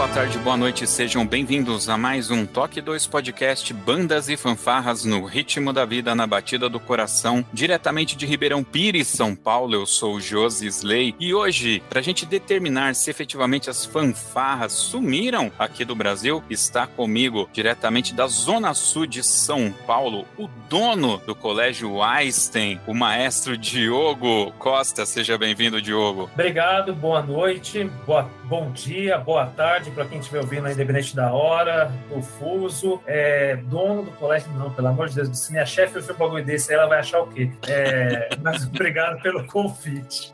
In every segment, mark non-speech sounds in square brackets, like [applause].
Boa tarde, boa noite, sejam bem-vindos a mais um Toque 2 Podcast Bandas e Fanfarras no Ritmo da Vida, na Batida do Coração, diretamente de Ribeirão Pires, São Paulo. Eu sou o Josi Slay e hoje, para a gente determinar se efetivamente as fanfarras sumiram aqui do Brasil, está comigo, diretamente da Zona Sul de São Paulo, o dono do Colégio Einstein, o maestro Diogo Costa. Seja bem-vindo, Diogo. Obrigado, boa noite, boa, bom dia, boa tarde para quem estiver ouvindo, independente da hora, do fuso. É, dono do colégio, não, pelo amor de Deus, se minha chefe ouvir um bagulho desse, ela vai achar o quê? É, mas [laughs] obrigado pelo convite.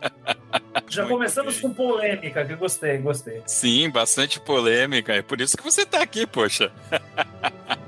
Já Muito começamos bem. com polêmica, que gostei, gostei. Sim, bastante polêmica. É por isso que você está aqui, poxa. [laughs]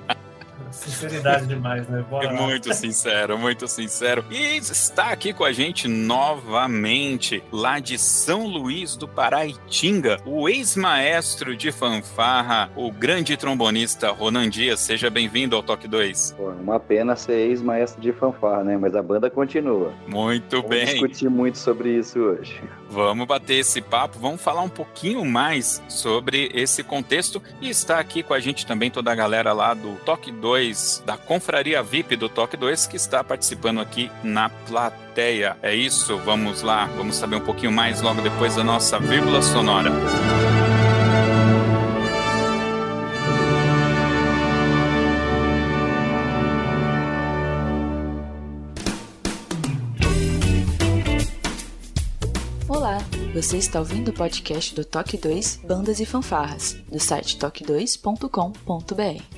Sinceridade demais, né? Bora. Muito sincero, muito sincero. E está aqui com a gente novamente, lá de São Luís do Paraitinga, o ex-maestro de fanfarra, o grande trombonista Ronan Dias. Seja bem-vindo ao Toque 2. Pô, uma pena ser ex-maestro de fanfarra, né? Mas a banda continua. Muito Vamos bem. discutir muito sobre isso hoje. Vamos bater esse papo, vamos falar um pouquinho mais sobre esse contexto e está aqui com a gente também toda a galera lá do Toque 2, da Confraria VIP do Toque 2, que está participando aqui na plateia. É isso, vamos lá, vamos saber um pouquinho mais logo depois da nossa vírgula sonora. Olá, você está ouvindo o podcast do Toque 2 Bandas e Fanfarras, do site toque2.com.br.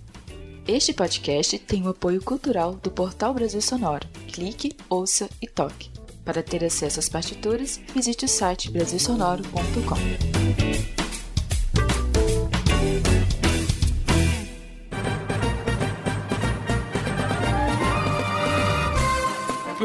Este podcast tem o apoio cultural do Portal Brasil Sonoro. Clique, ouça e toque. Para ter acesso às partituras, visite o site brasilsonoro.com.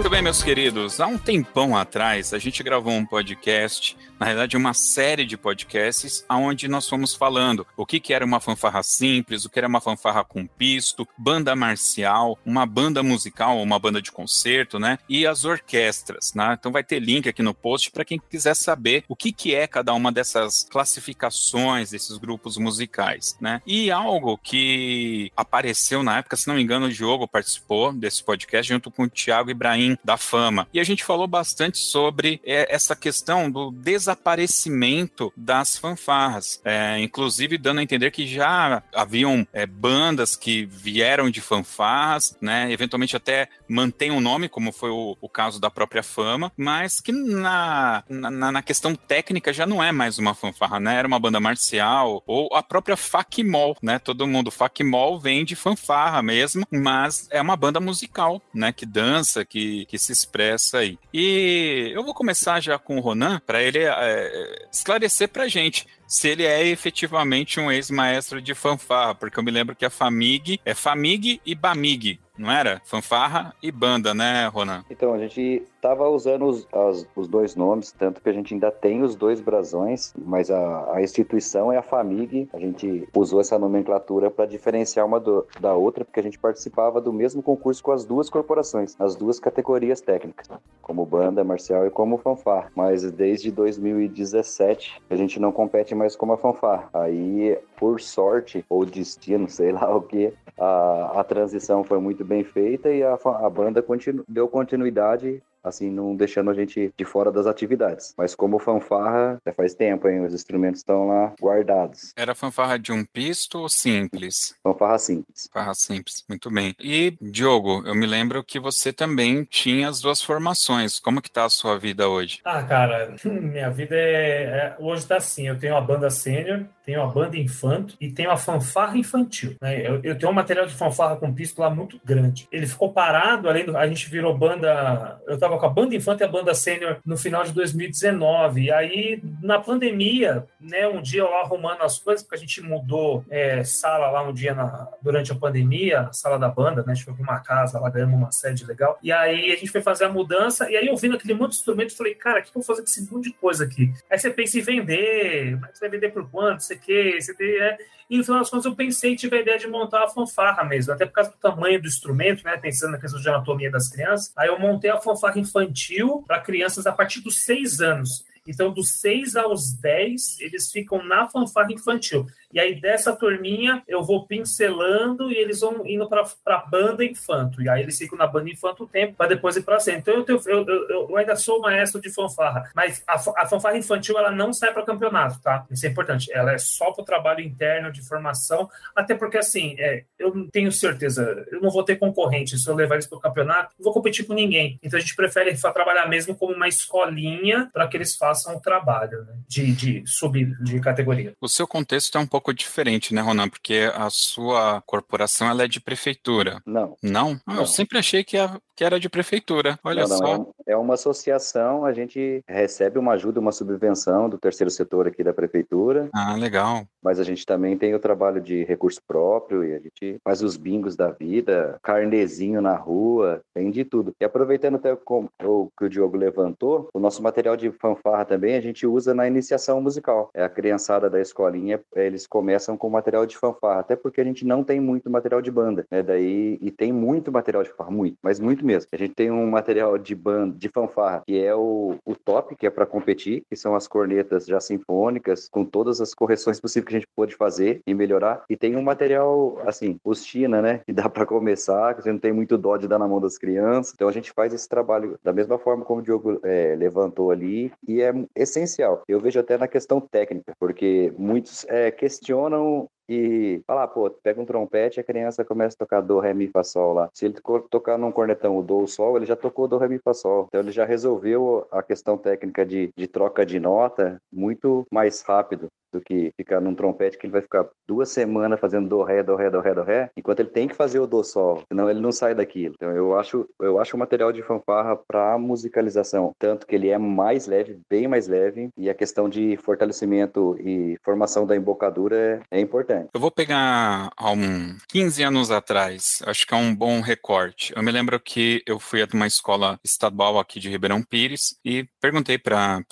Muito bem, meus queridos. Há um tempão atrás, a gente gravou um podcast, na realidade, uma série de podcasts, onde nós fomos falando o que, que era uma fanfarra simples, o que era uma fanfarra com pisto, banda marcial, uma banda musical, uma banda de concerto, né? E as orquestras, né? Então vai ter link aqui no post para quem quiser saber o que, que é cada uma dessas classificações desses grupos musicais, né? E algo que apareceu na época, se não me engano, o Diogo participou desse podcast junto com o Thiago Ibrahim da Fama. E a gente falou bastante sobre é, essa questão do desaparecimento das fanfarras, é, inclusive dando a entender que já haviam é, bandas que vieram de fanfarras, né? Eventualmente até mantém o nome, como foi o, o caso da própria Fama, mas que na, na, na questão técnica já não é mais uma fanfarra, né? Era uma banda marcial ou a própria Facmol, né? Todo mundo Facmol vem de fanfarra mesmo, mas é uma banda musical, né? Que dança, que, que se expressa aí. E eu vou começar já com o Ronan para ele é, esclarecer pra gente se ele é efetivamente um ex-maestro de fanfarra, porque eu me lembro que a Famig é Famig e Bamig, não era? Fanfarra e banda, né, Ronan? Então, a gente estava usando os, as- os dois nomes, tanto que a gente ainda tem os dois brasões, mas a, a instituição é a FAMIG. A gente usou essa nomenclatura para diferenciar uma do- da outra, porque a gente participava do mesmo concurso com as duas corporações, as duas categorias técnicas, como banda marcial e como fanfar. Mas desde 2017 a gente não compete mais como a fanfar. Aí, por sorte ou destino, [laughs] sei lá o que, a, a transição foi muito bem feita e a, a banda continu- deu continuidade assim, não deixando a gente de fora das atividades. Mas como fanfarra, já faz tempo, hein? Os instrumentos estão lá guardados. Era fanfarra de um pisto ou simples? Fanfarra simples. Fanfarra simples, muito bem. E, Diogo, eu me lembro que você também tinha as duas formações. Como que tá a sua vida hoje? Ah, cara, [laughs] minha vida é, é hoje tá assim, eu tenho a banda sênior, tenho a banda infanto e tenho a fanfarra infantil. Né? Eu, eu, tenho um material de fanfarra com pisto lá muito grande. Ele ficou parado, além do, a gente virou banda. Eu tava com a banda infanto e a banda sênior no final de 2019. E aí, na pandemia, né, um dia lá arrumando as coisas, porque a gente mudou é, sala lá um dia na, durante a pandemia, a sala da banda, né? A gente foi para uma casa lá, ganhamos uma sede legal. E aí a gente foi fazer a mudança, e aí eu vendo aquele monte de instrumento, falei, cara, o que eu vou fazer com esse monte de coisa aqui? Aí você pensa em vender, mas você vai vender por quanto? Você quer, você tem. É... E no final das contas eu pensei e tive a ideia de montar a fanfarra mesmo, até por causa do tamanho do instrumento, né? Pensando na questão de anatomia das crianças. Aí eu montei a fanfarra infantil para crianças a partir dos seis anos. Então, dos 6 aos 10, eles ficam na fanfarra infantil. E aí, dessa turminha, eu vou pincelando e eles vão indo para a banda infanto. E aí, eles ficam na banda infanto o tempo, para depois ir para cima. Então, eu, tenho, eu, eu, eu, ainda sou maestro de fanfarra, mas a, a fanfarra infantil, ela não sai para campeonato, tá? Isso é importante. Ela é só para o trabalho interno de formação, até porque, assim, é, eu não tenho certeza, eu não vou ter concorrente. Se eu levar eles para o campeonato, não vou competir com ninguém. Então, a gente prefere trabalhar mesmo como uma escolinha para que eles façam o trabalho né? de, de subir de categoria. O seu contexto é um pouco diferente, né, Ronan? Porque a sua corporação ela é de prefeitura. Não. Não? Ah, não. Eu sempre achei que, a, que era de prefeitura. Olha não, não, só. É, é uma associação, a gente recebe uma ajuda, uma subvenção do terceiro setor aqui da prefeitura. Ah, legal. Mas a gente também tem o trabalho de recurso próprio e a gente faz os bingos da vida, carnezinho na rua, tem de tudo. E aproveitando até o que o Diogo levantou, o nosso material de fanfarra também a gente usa na iniciação musical. É a criançada da escolinha, eles começam com material de fanfarra, até porque a gente não tem muito material de banda, né? Daí e tem muito material de fanfarra, muito, mas muito mesmo. A gente tem um material de banda, de fanfarra, que é o, o top, que é para competir, que são as cornetas já sinfônicas, com todas as correções possíveis que gente pode fazer e melhorar. E tem um material, assim, os China, né? Que [laughs] dá para começar, que você não tem muito dó de dar na mão das crianças. Então a gente faz esse trabalho da mesma forma como o Diogo é, levantou ali, e é essencial. Eu vejo até na questão técnica, porque muitos é, questionam e falar, pô, pega um trompete, a criança começa a tocar do, ré, mi, fá, sol lá. Se ele tocar num cornetão o do, o sol, ele já tocou do, ré, mi, fá, sol. Então ele já resolveu a questão técnica de, de troca de nota muito mais rápido do que ficar num trompete que ele vai ficar duas semanas fazendo do ré, do ré, do ré, do ré, enquanto ele tem que fazer o do sol, senão ele não sai daquilo. Então eu acho, eu acho o material de fanfarra para musicalização, tanto que ele é mais leve, bem mais leve, e a questão de fortalecimento e formação da embocadura é, é importante. Eu vou pegar há um 15 anos atrás, acho que é um bom recorte. Eu me lembro que eu fui a uma escola estadual aqui de Ribeirão Pires e perguntei para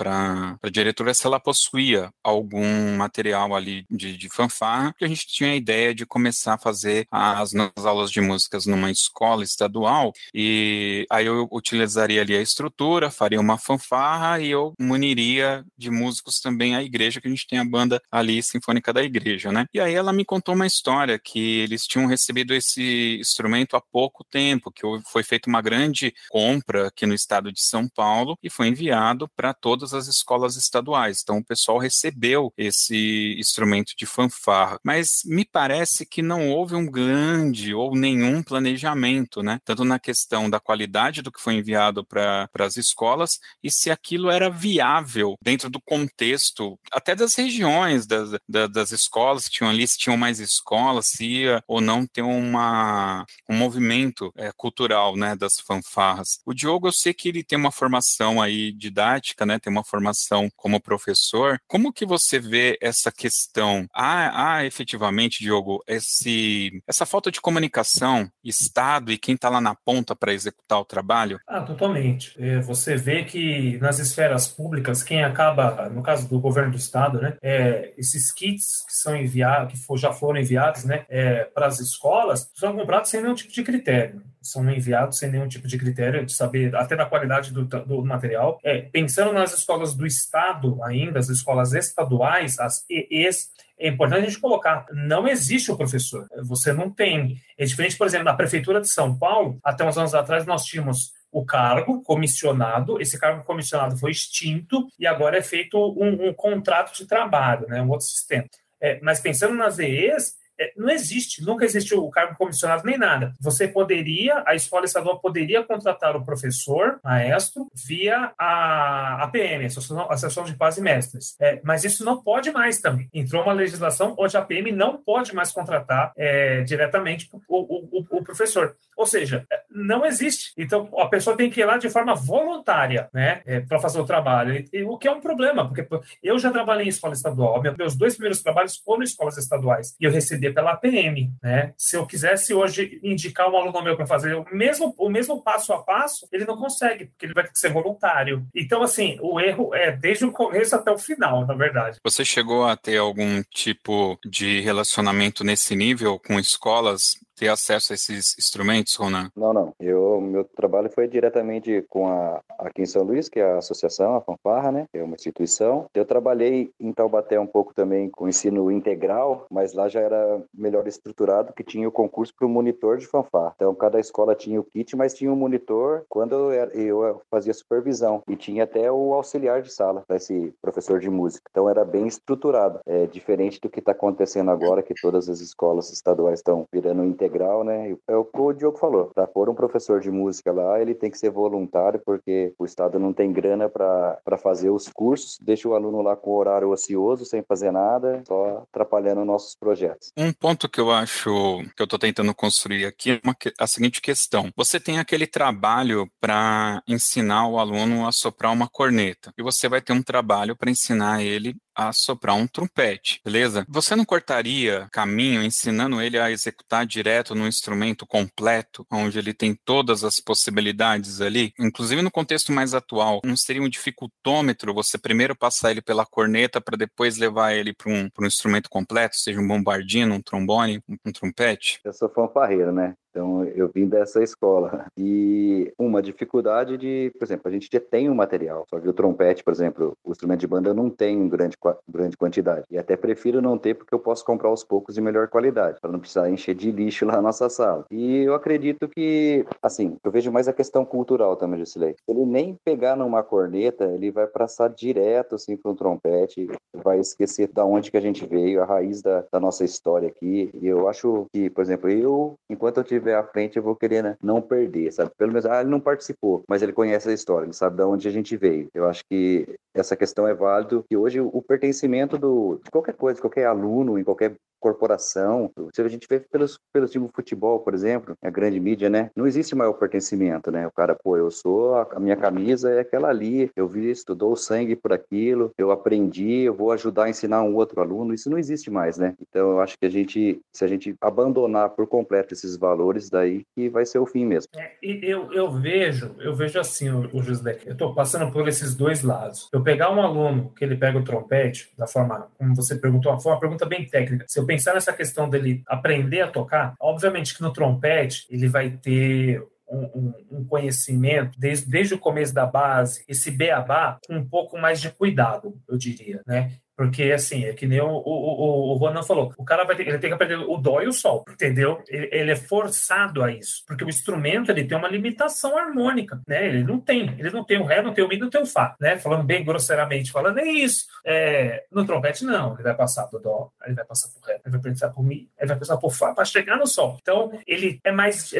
a diretora se ela possuía algum material ali de, de fanfarra, que a gente tinha a ideia de começar a fazer as nossas aulas de músicas numa escola estadual, e aí eu utilizaria ali a estrutura, faria uma fanfarra e eu muniria de músicos também a igreja, que a gente tem a banda ali sinfônica da igreja, né? E aí ela me contou uma história que eles tinham recebido esse instrumento há pouco tempo, que foi feita uma grande compra aqui no estado de São Paulo e foi enviado para todas as escolas estaduais. Então o pessoal recebeu esse instrumento de fanfarra, mas me parece que não houve um grande ou nenhum planejamento, né? Tanto na questão da qualidade do que foi enviado para as escolas e se aquilo era viável dentro do contexto, até das regiões das, das, das escolas que tinham ali, se tinham mais escolas, se ia ou não ter uma, um movimento é, cultural, né, das fanfarras. O Diogo, eu sei que ele tem uma formação aí didática, né, tem uma formação como professor. Como que você vê essa questão? Há, há efetivamente, Diogo, esse, essa falta de comunicação, Estado e quem está lá na ponta para executar o trabalho? Ah, totalmente. É, você vê que nas esferas públicas, quem acaba, no caso do governo do Estado, né, é, esses kits que são enviados, que for, já foram enviados né, é, para as escolas, são comprados sem nenhum tipo de critério são enviados sem nenhum tipo de critério de saber, até da qualidade do, do material. É, pensando nas escolas do Estado ainda, as escolas estaduais, as EEs, é importante a gente colocar, não existe o professor. Você não tem. É diferente, por exemplo, da Prefeitura de São Paulo, até uns anos atrás nós tínhamos o cargo comissionado, esse cargo comissionado foi extinto e agora é feito um, um contrato de trabalho, né, um outro sistema. É, mas pensando nas EEs, não existe, nunca existiu o cargo comissionado nem nada. Você poderia, a escola estadual poderia contratar o professor, maestro, via a APM, Associação, Associação de Pais e Mestres. É, mas isso não pode mais também. Entrou uma legislação onde a APM não pode mais contratar é, diretamente o, o, o, professor. Ou seja, é, não existe. Então, a pessoa tem que ir lá de forma voluntária, né, é, para fazer o trabalho. E, o que é um problema, porque eu já trabalhei em escola estadual. Meus dois primeiros trabalhos foram em escolas estaduais. E eu recebi pela PM, né? Se eu quisesse hoje indicar um aluno meu para fazer o mesmo, o mesmo passo a passo, ele não consegue, porque ele vai ter que ser voluntário. Então, assim, o erro é desde o começo até o final, na verdade. Você chegou a ter algum tipo de relacionamento nesse nível com escolas ter acesso a esses instrumentos, Ronan? Não, não. Eu, meu trabalho foi diretamente com a aqui em São Luís, que é a associação, a Fanfarra, né? É uma instituição. Eu trabalhei em Taubaté um pouco também com ensino integral, mas lá já era melhor estruturado, que tinha o concurso para o monitor de fanfarra. Então, cada escola tinha o kit, mas tinha um monitor quando eu fazia supervisão. E tinha até o auxiliar de sala para esse professor de música. Então, era bem estruturado. É diferente do que está acontecendo agora, que todas as escolas estaduais estão virando integral integral, né? É o que o Diogo falou. Para pôr um professor de música lá, ele tem que ser voluntário, porque o Estado não tem grana para fazer os cursos, deixa o aluno lá com o horário ocioso, sem fazer nada, só atrapalhando nossos projetos. Um ponto que eu acho que eu estou tentando construir aqui é uma, a seguinte questão: você tem aquele trabalho para ensinar o aluno a soprar uma corneta, e você vai ter um trabalho para ensinar ele a soprar um trompete, beleza? Você não cortaria caminho ensinando ele a executar direto no instrumento completo, onde ele tem todas as possibilidades ali? Inclusive no contexto mais atual, não seria um dificultômetro você primeiro passar ele pela corneta para depois levar ele para um, um instrumento completo, seja um bombardino, um trombone, um, um trompete? Eu sou fanfarreiro, né? Então, eu vim dessa escola. E uma dificuldade de, por exemplo, a gente já tem um material, só que o trompete, por exemplo, o instrumento de banda não tem grande, grande quantidade. E até prefiro não ter porque eu posso comprar aos poucos de melhor qualidade, para não precisar encher de lixo lá na nossa sala. E eu acredito que, assim, eu vejo mais a questão cultural também, Jusilei. Ele nem pegar numa corneta, ele vai passar direto, assim, para um trompete, vai esquecer da onde que a gente veio, a raiz da, da nossa história aqui. E eu acho que, por exemplo, eu, enquanto eu tive estiver à frente, eu vou querer né, não perder, sabe? Pelo menos, ah, ele não participou, mas ele conhece a história, ele sabe de onde a gente veio. Eu acho que essa questão é válido, e hoje o pertencimento do, de qualquer coisa, de qualquer aluno, em qualquer corporação. Se a gente vê pelos, pelos times de futebol, por exemplo, a grande mídia, né? Não existe maior pertencimento, né? O cara, pô, eu sou, a, minha camisa é aquela ali, eu visto, dou sangue por aquilo, eu aprendi, eu vou ajudar a ensinar um outro aluno. Isso não existe mais, né? Então eu acho que a gente, se a gente abandonar por completo esses valores, daí que vai ser o fim mesmo. É, eu, eu vejo, eu vejo assim, o, o José, eu tô passando por esses dois lados. Eu pegar um aluno que ele pega o trompete, da forma como você perguntou, foi uma pergunta bem técnica. Se eu pensar nessa questão dele aprender a tocar, obviamente que no trompete ele vai ter um, um, um, conhecimento desde, desde o começo da base, esse beabá, com um pouco mais de cuidado, eu diria, né? Porque, assim, é que nem o, o, o, o Ronan falou, o cara vai ter, ele tem que aprender o dó e o sol, entendeu? Ele, ele, é forçado a isso, porque o instrumento, ele tem uma limitação harmônica, né? Ele não tem, ele não tem o ré, não tem o mi, não tem o fá, né? Falando bem grosseiramente, falando, é isso. É, no trompete, não, ele vai passar do dó, ele vai passar por ré, ele vai passar por mi, ele vai passar por fá para chegar no sol. Então, ele é mais,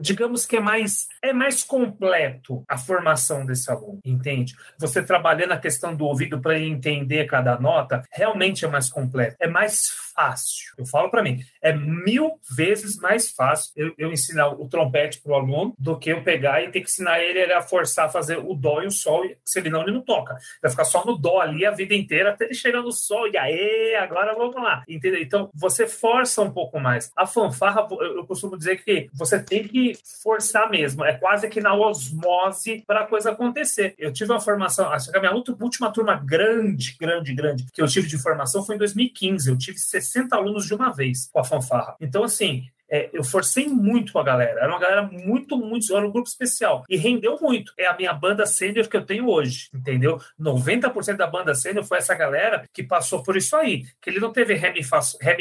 digamos que é mais, é mais completo a formação desse aluno, entende? Você trabalhando a questão do ouvido para entender cada nota, nota realmente é mais completa, é mais fácil. Eu falo para mim, é mil vezes mais fácil eu, eu ensinar o trompete para o aluno do que eu pegar e ter que ensinar ele, ele a forçar a fazer o dó e o sol, se ele não, ele não toca. Vai ficar só no dó ali a vida inteira até ele chegar no sol e aí, agora vamos lá. Entendeu? Então, você força um pouco mais. A fanfarra, eu costumo dizer que você tem que forçar mesmo. É quase que na osmose para a coisa acontecer. Eu tive uma formação, acho que a minha última turma grande, grande, grande, que eu tive de formação foi em 2015. Eu tive 60 alunos de uma vez com a fanfarra. Então, assim, é, eu forcei muito a galera. Era uma galera muito, muito. Era um grupo especial. E rendeu muito. É a minha banda sênior que eu tenho hoje, entendeu? 90% da banda sênior foi essa galera que passou por isso aí. Que ele não teve ré, mi, fá, ré.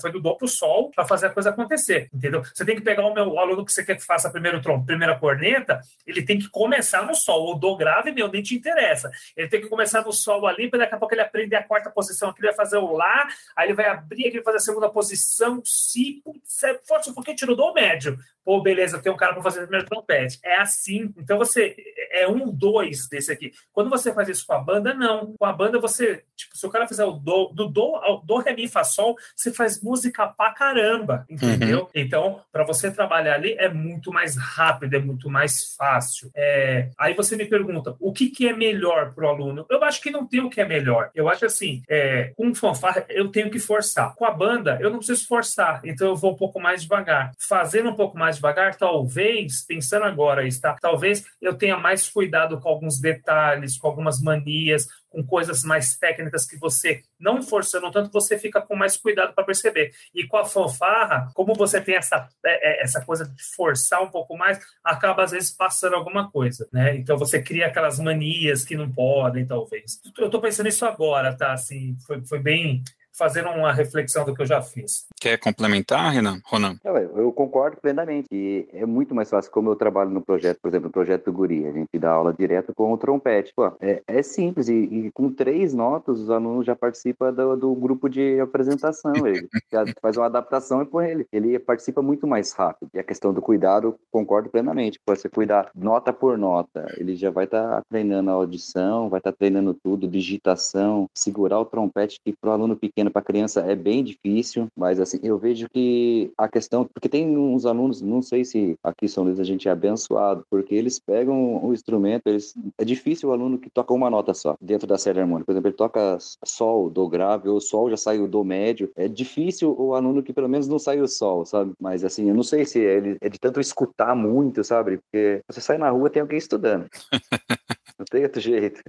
Foi do dó pro sol para fazer a coisa acontecer, entendeu? Você tem que pegar o meu aluno que você quer que faça primeiro trom, primeira corneta, ele tem que começar no sol. O dó grave, meu, nem te interessa. Ele tem que começar no sol ali, para daqui a pouco ele aprender a quarta posição aqui, ele vai fazer o lá, aí ele vai abrir aqui, vai fazer a segunda posição, si, putz, é um pouquinho, tirou do médio. Pô, beleza, tem um cara para fazer o primeiro trompete. É assim. Então você é um, dois desse aqui. Quando você faz isso com a banda, não. Com a banda, você, tipo, se o cara fizer o do, do do ao do, ré, mi, fá, sol, você faz música pra caramba, entendeu? Uhum. Então, para você trabalhar ali é muito mais rápido, é muito mais fácil. É... Aí você me pergunta, o que, que é melhor pro aluno? Eu acho que não tem o que é melhor. Eu acho assim, é, com fanfarra eu tenho que forçar. Com a banda, eu não preciso forçar, então eu vou um pouco mais devagar. Fazendo um pouco mais devagar, talvez, pensando agora, está, talvez eu tenha mais cuidado com alguns detalhes, com algumas manias, com coisas mais técnicas que você, não forçando tanto, você fica com mais cuidado para perceber. E com a fanfarra, como você tem essa, é, é, essa coisa de forçar um pouco mais, acaba às vezes passando alguma coisa, né? Então você cria aquelas manias que não podem, talvez. Eu estou pensando nisso agora, tá? Assim, foi, foi bem fazendo uma reflexão do que eu já fiz. Quer complementar, Renan? Ronan? Eu, concordo plenamente. E é muito mais fácil, como eu trabalho no projeto, por exemplo, no projeto do Guri, a gente dá aula direto com o trompete. Pô, é, é simples, e, e, com três notas, os alunos já participam do, do grupo de apresentação. Ele [laughs] faz uma adaptação e põe ele. Ele participa muito mais rápido. E a questão do cuidado, concordo plenamente. Pô, você cuidar nota por nota, ele já vai estar tá treinando a audição, vai estar tá treinando tudo, digitação, segurar o trompete, que para o aluno pequeno para criança é bem difícil, mas assim, eu vejo que a questão, porque tem uns alunos, não sei se aqui em São Luís a gente é abençoado, porque eles pegam o instrumento, eles, é difícil o aluno que toca uma nota só, dentro da série harmônica. Por exemplo, ele toca sol, do grave, ou sol já sai o do médio. É difícil o aluno que pelo menos não sai o sol, sabe? Mas assim, eu não sei se ele é de tanto escutar muito, sabe? Porque você sai na rua, tem alguém estudando. [laughs] Não tem outro jeito.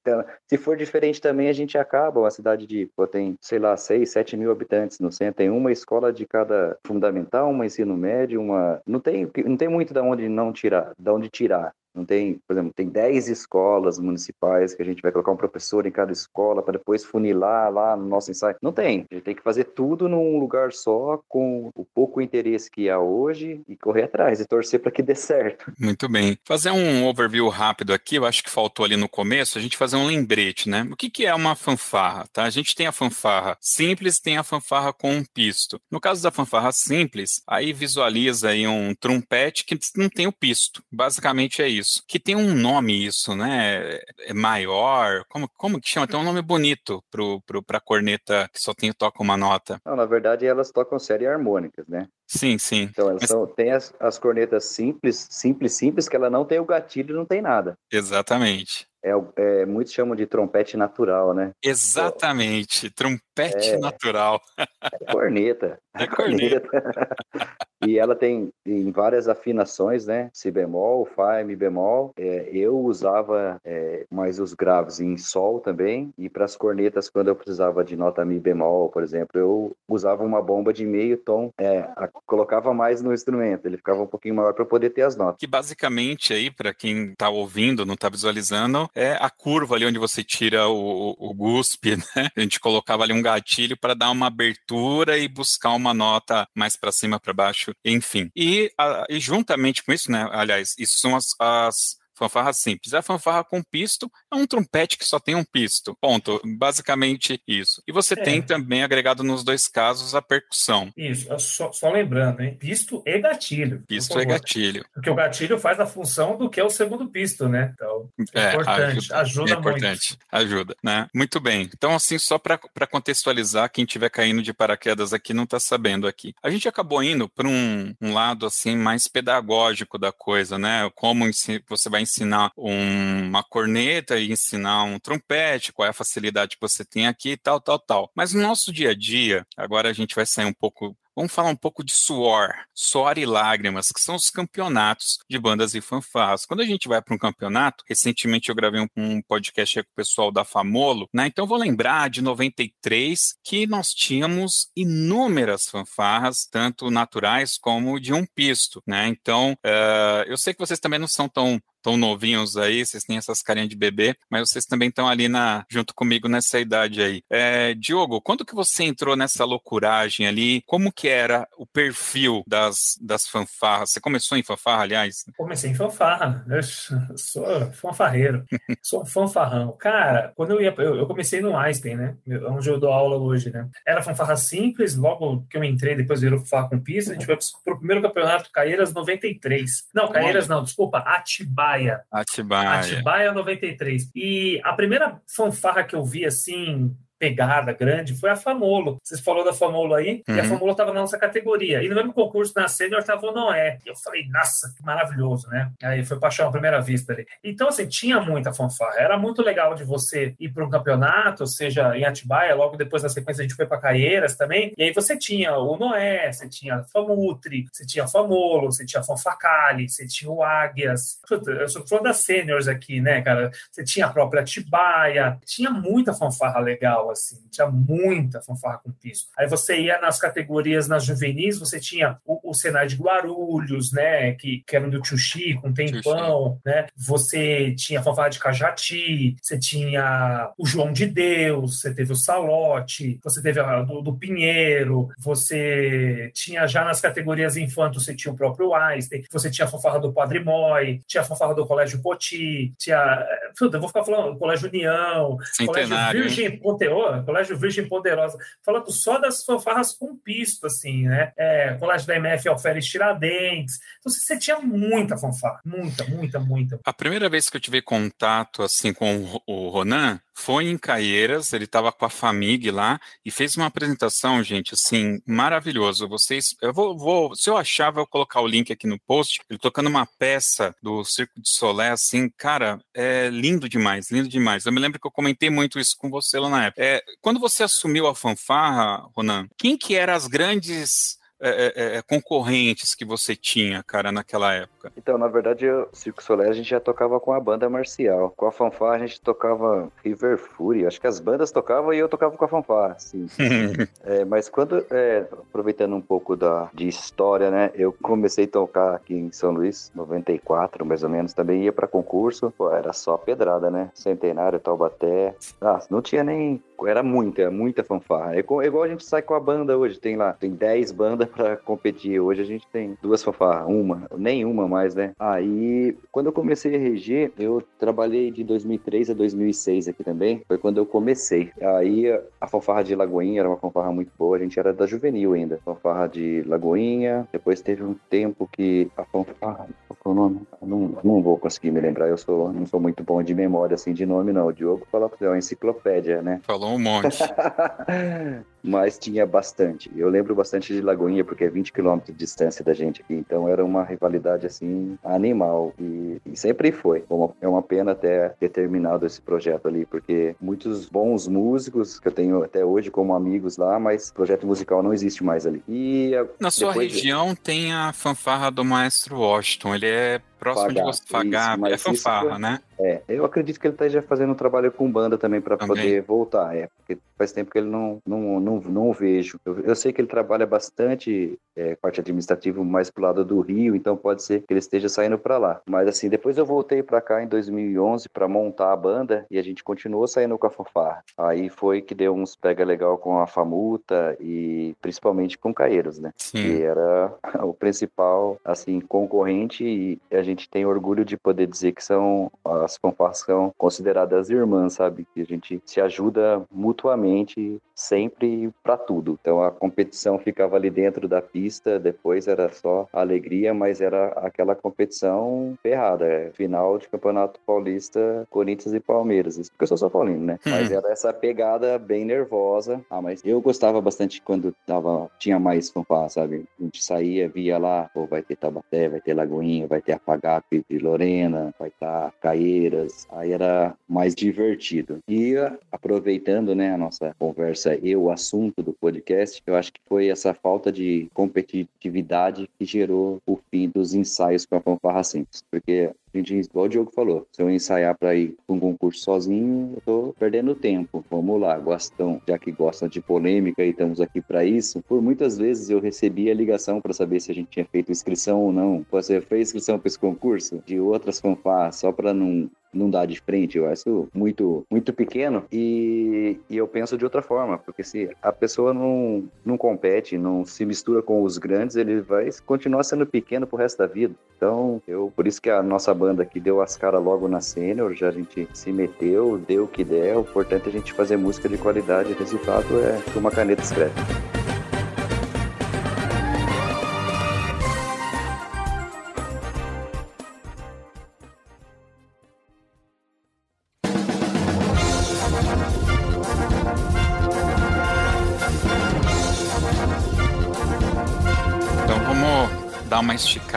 Então, se for diferente também, a gente acaba. Uma cidade de, pô, tem, sei lá, 6, 7 mil habitantes no centro. Tem uma escola de cada fundamental, uma ensino médio, uma. Não tem, não tem muito da onde não tirar, da onde tirar. Não tem, por exemplo, tem 10 escolas municipais que a gente vai colocar um professor em cada escola para depois funilar lá no nosso ensaio. Não tem. A gente tem que fazer tudo num lugar só, com o pouco interesse que há hoje e correr atrás e torcer para que dê certo. Muito bem. Fazer um overview rápido aqui, eu acho que faltou ali no começo, a gente fazer um lembrete, né? O que, que é uma fanfarra, tá? A gente tem a fanfarra simples, tem a fanfarra com um pisto. No caso da fanfarra simples, aí visualiza aí um trompete que não tem o pisto. Basicamente é isso isso. Que tem um nome isso, né? É maior. Como, como que chama? Tem um nome bonito pro, pro, pra corneta que só tem, toca uma nota. Não, na verdade, elas tocam série harmônicas, né? Sim, sim. Então, elas Mas... são, tem as, as cornetas simples, simples, simples, que ela não tem o gatilho, não tem nada. Exatamente. É, é, muitos chamam de trompete natural, né? Exatamente, trompete é, natural. É corneta. [laughs] É corneta. [laughs] e ela tem em várias afinações, né? Si bemol, Fá, Mi bemol. É, eu usava é, mais os graves em Sol também. E para as cornetas, quando eu precisava de nota Mi bemol, por exemplo, eu usava uma bomba de meio tom, é, a, colocava mais no instrumento. Ele ficava um pouquinho maior para poder ter as notas. Que basicamente aí, para quem está ouvindo, não está visualizando, é a curva ali onde você tira o, o, o guspe, [laughs] né? A gente colocava ali um gatilho para dar uma abertura e buscar uma nota mais para cima, para baixo, enfim. E, a, e juntamente com isso, né? Aliás, isso são as, as fanfarra simples. A fanfarra com pisto é um trompete que só tem um pisto. Ponto. Basicamente isso. E você é. tem também agregado nos dois casos a percussão. Isso. Só, só lembrando, hein? Pisto e gatilho. Pisto e gatilho. Porque o gatilho faz a função do que é o segundo pisto, né? Então, é, é importante. Ajuda, ajuda é importante. Muito. Ajuda, né? Muito bem. Então, assim, só para contextualizar, quem tiver caindo de paraquedas aqui não está sabendo aqui. A gente acabou indo para um, um lado, assim, mais pedagógico da coisa, né? Como você vai ensinar um, uma corneta e ensinar um trompete, qual é a facilidade que você tem aqui, tal, tal, tal. Mas no nosso dia a dia, agora a gente vai sair um pouco vamos falar um pouco de suor, suor e lágrimas, que são os campeonatos de bandas e fanfarras. Quando a gente vai para um campeonato, recentemente eu gravei um, um podcast com o pessoal da Famolo, né? Então vou lembrar de 93 que nós tínhamos inúmeras fanfarras, tanto naturais como de um pisto, né? Então, uh, eu sei que vocês também não são tão tão novinhos aí, vocês têm essas carinhas de bebê, mas vocês também estão ali na, junto comigo nessa idade aí. É, Diogo, quando que você entrou nessa loucuragem ali? Como que era o perfil das, das fanfarras? Você começou em fanfarra, aliás? Comecei em fanfarra. Eu [laughs] sou fanfarreiro. sou fanfarrão. Cara, quando eu ia... Eu, eu comecei no Einstein, né? Onde eu dou aula hoje, né? Era fanfarra simples, logo que eu entrei, depois virou fanfarra com pista, a gente foi pro primeiro campeonato Caeiras 93. Não, Caeiras não, desculpa, Atibaia Atibaia. Atibaia. Atibaia 93. E a primeira fanfarra que eu vi assim, pegada grande foi a Famolo. Você falou da Famolo aí, uhum. e a uhum. Famolo estava na nossa categoria. E no mesmo concurso na sênior estava o Noé. E eu falei, nossa, que maravilhoso, né? Aí foi paixão à primeira vista ali. Então, assim, tinha muita fanfarra. Era muito legal de você ir para um campeonato, seja em Atibaia, logo depois na sequência a gente foi para Caieiras também. E aí você tinha o Noé, você tinha a Famutri, você tinha a Famolo, você tinha a Fanfacali, você tinha o Águias. Eu sou falando das sêniores aqui, né, cara? Você tinha a própria Atibaia. Tinha muita fanfarra legal assim, tinha muita fanfarra com piso. Aí você ia nas categorias, nas juvenis, você tinha o, o Senai de Guarulhos, né, que, que era do Tio Chico, um tempão, né, você tinha a fanfarra de Cajati, você tinha o João de Deus, você teve o Salote, você teve a do, do Pinheiro, você tinha já nas categorias infantos, você tinha o próprio Einstein, você tinha a fanfarra do Padre Moi, tinha a fanfarra do Colégio Poti, tinha, puta, eu vou ficar falando, Colégio União, Colégio Virgem Conteúdo, Colégio Virgem Poderosa, falando só das fanfarras com pisto, assim, né? É, Colégio da MF Alferes Tiradentes. Então, você tinha muita fanfarra, muita, muita, muita. A primeira vez que eu tive contato, assim, com o Ronan, foi em Caieiras, ele estava com a família lá e fez uma apresentação, gente, assim, maravilhoso. Vocês, eu vou, vou, se eu achar, vou colocar o link aqui no post. Ele tocando uma peça do Circo de Solé, assim, cara, é lindo demais, lindo demais. Eu me lembro que eu comentei muito isso com você lá na época. É, quando você assumiu a fanfarra, Ronan, quem que eram as grandes é, é, é, concorrentes que você tinha, cara, naquela época? Então, na verdade, o Circo Soler a gente já tocava com a banda marcial. Com a fanfarra a gente tocava River Fury. Acho que as bandas tocavam e eu tocava com a fanfarra, sim. [laughs] é, mas quando, é, aproveitando um pouco da, de história, né? Eu comecei a tocar aqui em São Luís, 94, mais ou menos. Também ia para concurso. Pô, era só pedrada, né? Centenário, Taubaté. Ah, não tinha nem era muita, muita fanfarra. É igual a gente sai com a banda hoje, tem lá, tem 10 bandas para competir. Hoje a gente tem duas fanfarras, uma, nenhuma mais, né? Aí, quando eu comecei a reger, eu trabalhei de 2003 a 2006 aqui também, foi quando eu comecei. Aí a fanfarra de Lagoinha era uma fanfarra muito boa, a gente era da juvenil ainda. Fanfarra de Lagoinha, depois teve um tempo que a fanfarra, o nome? Não, não vou conseguir me lembrar, eu sou, não sou muito bom de memória assim de nome não. O Diogo fala que é uma enciclopédia, né? Falou um monte. [laughs] Mas tinha bastante. Eu lembro bastante de Lagoinha, porque é 20 quilômetros de distância da gente aqui. Então era uma rivalidade assim, animal. E, e sempre foi. É uma pena até ter terminado esse projeto ali, porque muitos bons músicos que eu tenho até hoje como amigos lá, mas projeto musical não existe mais ali. E Na sua região de... tem a fanfarra do Maestro Washington. Ele é é próximo Fagap, de você. Fagap, é fanfarra, né? É, eu acredito que ele esteja fazendo um trabalho com banda também para poder voltar, é, porque faz tempo que ele não, não, não, não o vejo. Eu, eu sei que ele trabalha bastante é, parte administrativa mais pro lado do Rio, então pode ser que ele esteja saindo para lá. Mas assim, depois eu voltei para cá em 2011 para montar a banda e a gente continuou saindo com a fanfarra. Aí foi que deu uns pega legal com a Famuta e principalmente com Caeiros, né? Sim. Que era [laughs] o principal, assim, concorrente e a gente tem orgulho de poder dizer que são as fanfarras são consideradas irmãs, sabe? Que a gente se ajuda mutuamente sempre para tudo. Então a competição ficava ali dentro da pista, depois era só alegria, mas era aquela competição ferrada, é final de Campeonato Paulista, Corinthians e Palmeiras. Isso porque eu sou São Paulino, né? Hum. Mas era essa pegada bem nervosa. Ah, mas eu gostava bastante quando tava, tinha mais fanfarra, sabe? A gente saía, via lá, pô, vai ter Tabaté, vai ter Lagoinha, vai ter Apagap de Lorena, vai estar tá brincadeiras, aí era mais divertido. E aproveitando, né, a nossa conversa e o assunto do podcast, eu acho que foi essa falta de competitividade que gerou o fim dos ensaios com a fanfarra simples, porque a gente, igual o Diogo falou, se eu ensaiar para ir para um concurso sozinho, eu tô perdendo tempo. Vamos lá, gostam, já que gostam de polêmica e estamos aqui para isso. Por muitas vezes eu recebi a ligação para saber se a gente tinha feito inscrição ou não. Você fez inscrição para esse concurso de outras fanfarras só para não não dá de frente, eu acho muito, muito pequeno e, e eu penso de outra forma, porque se a pessoa não, não compete, não se mistura com os grandes, ele vai continuar sendo pequeno pro resto da vida. Então, eu, por isso que a nossa banda aqui deu as caras logo na sênior, já a gente se meteu, deu o que der, o importante é a gente fazer música de qualidade, o resultado é que uma caneta escreve.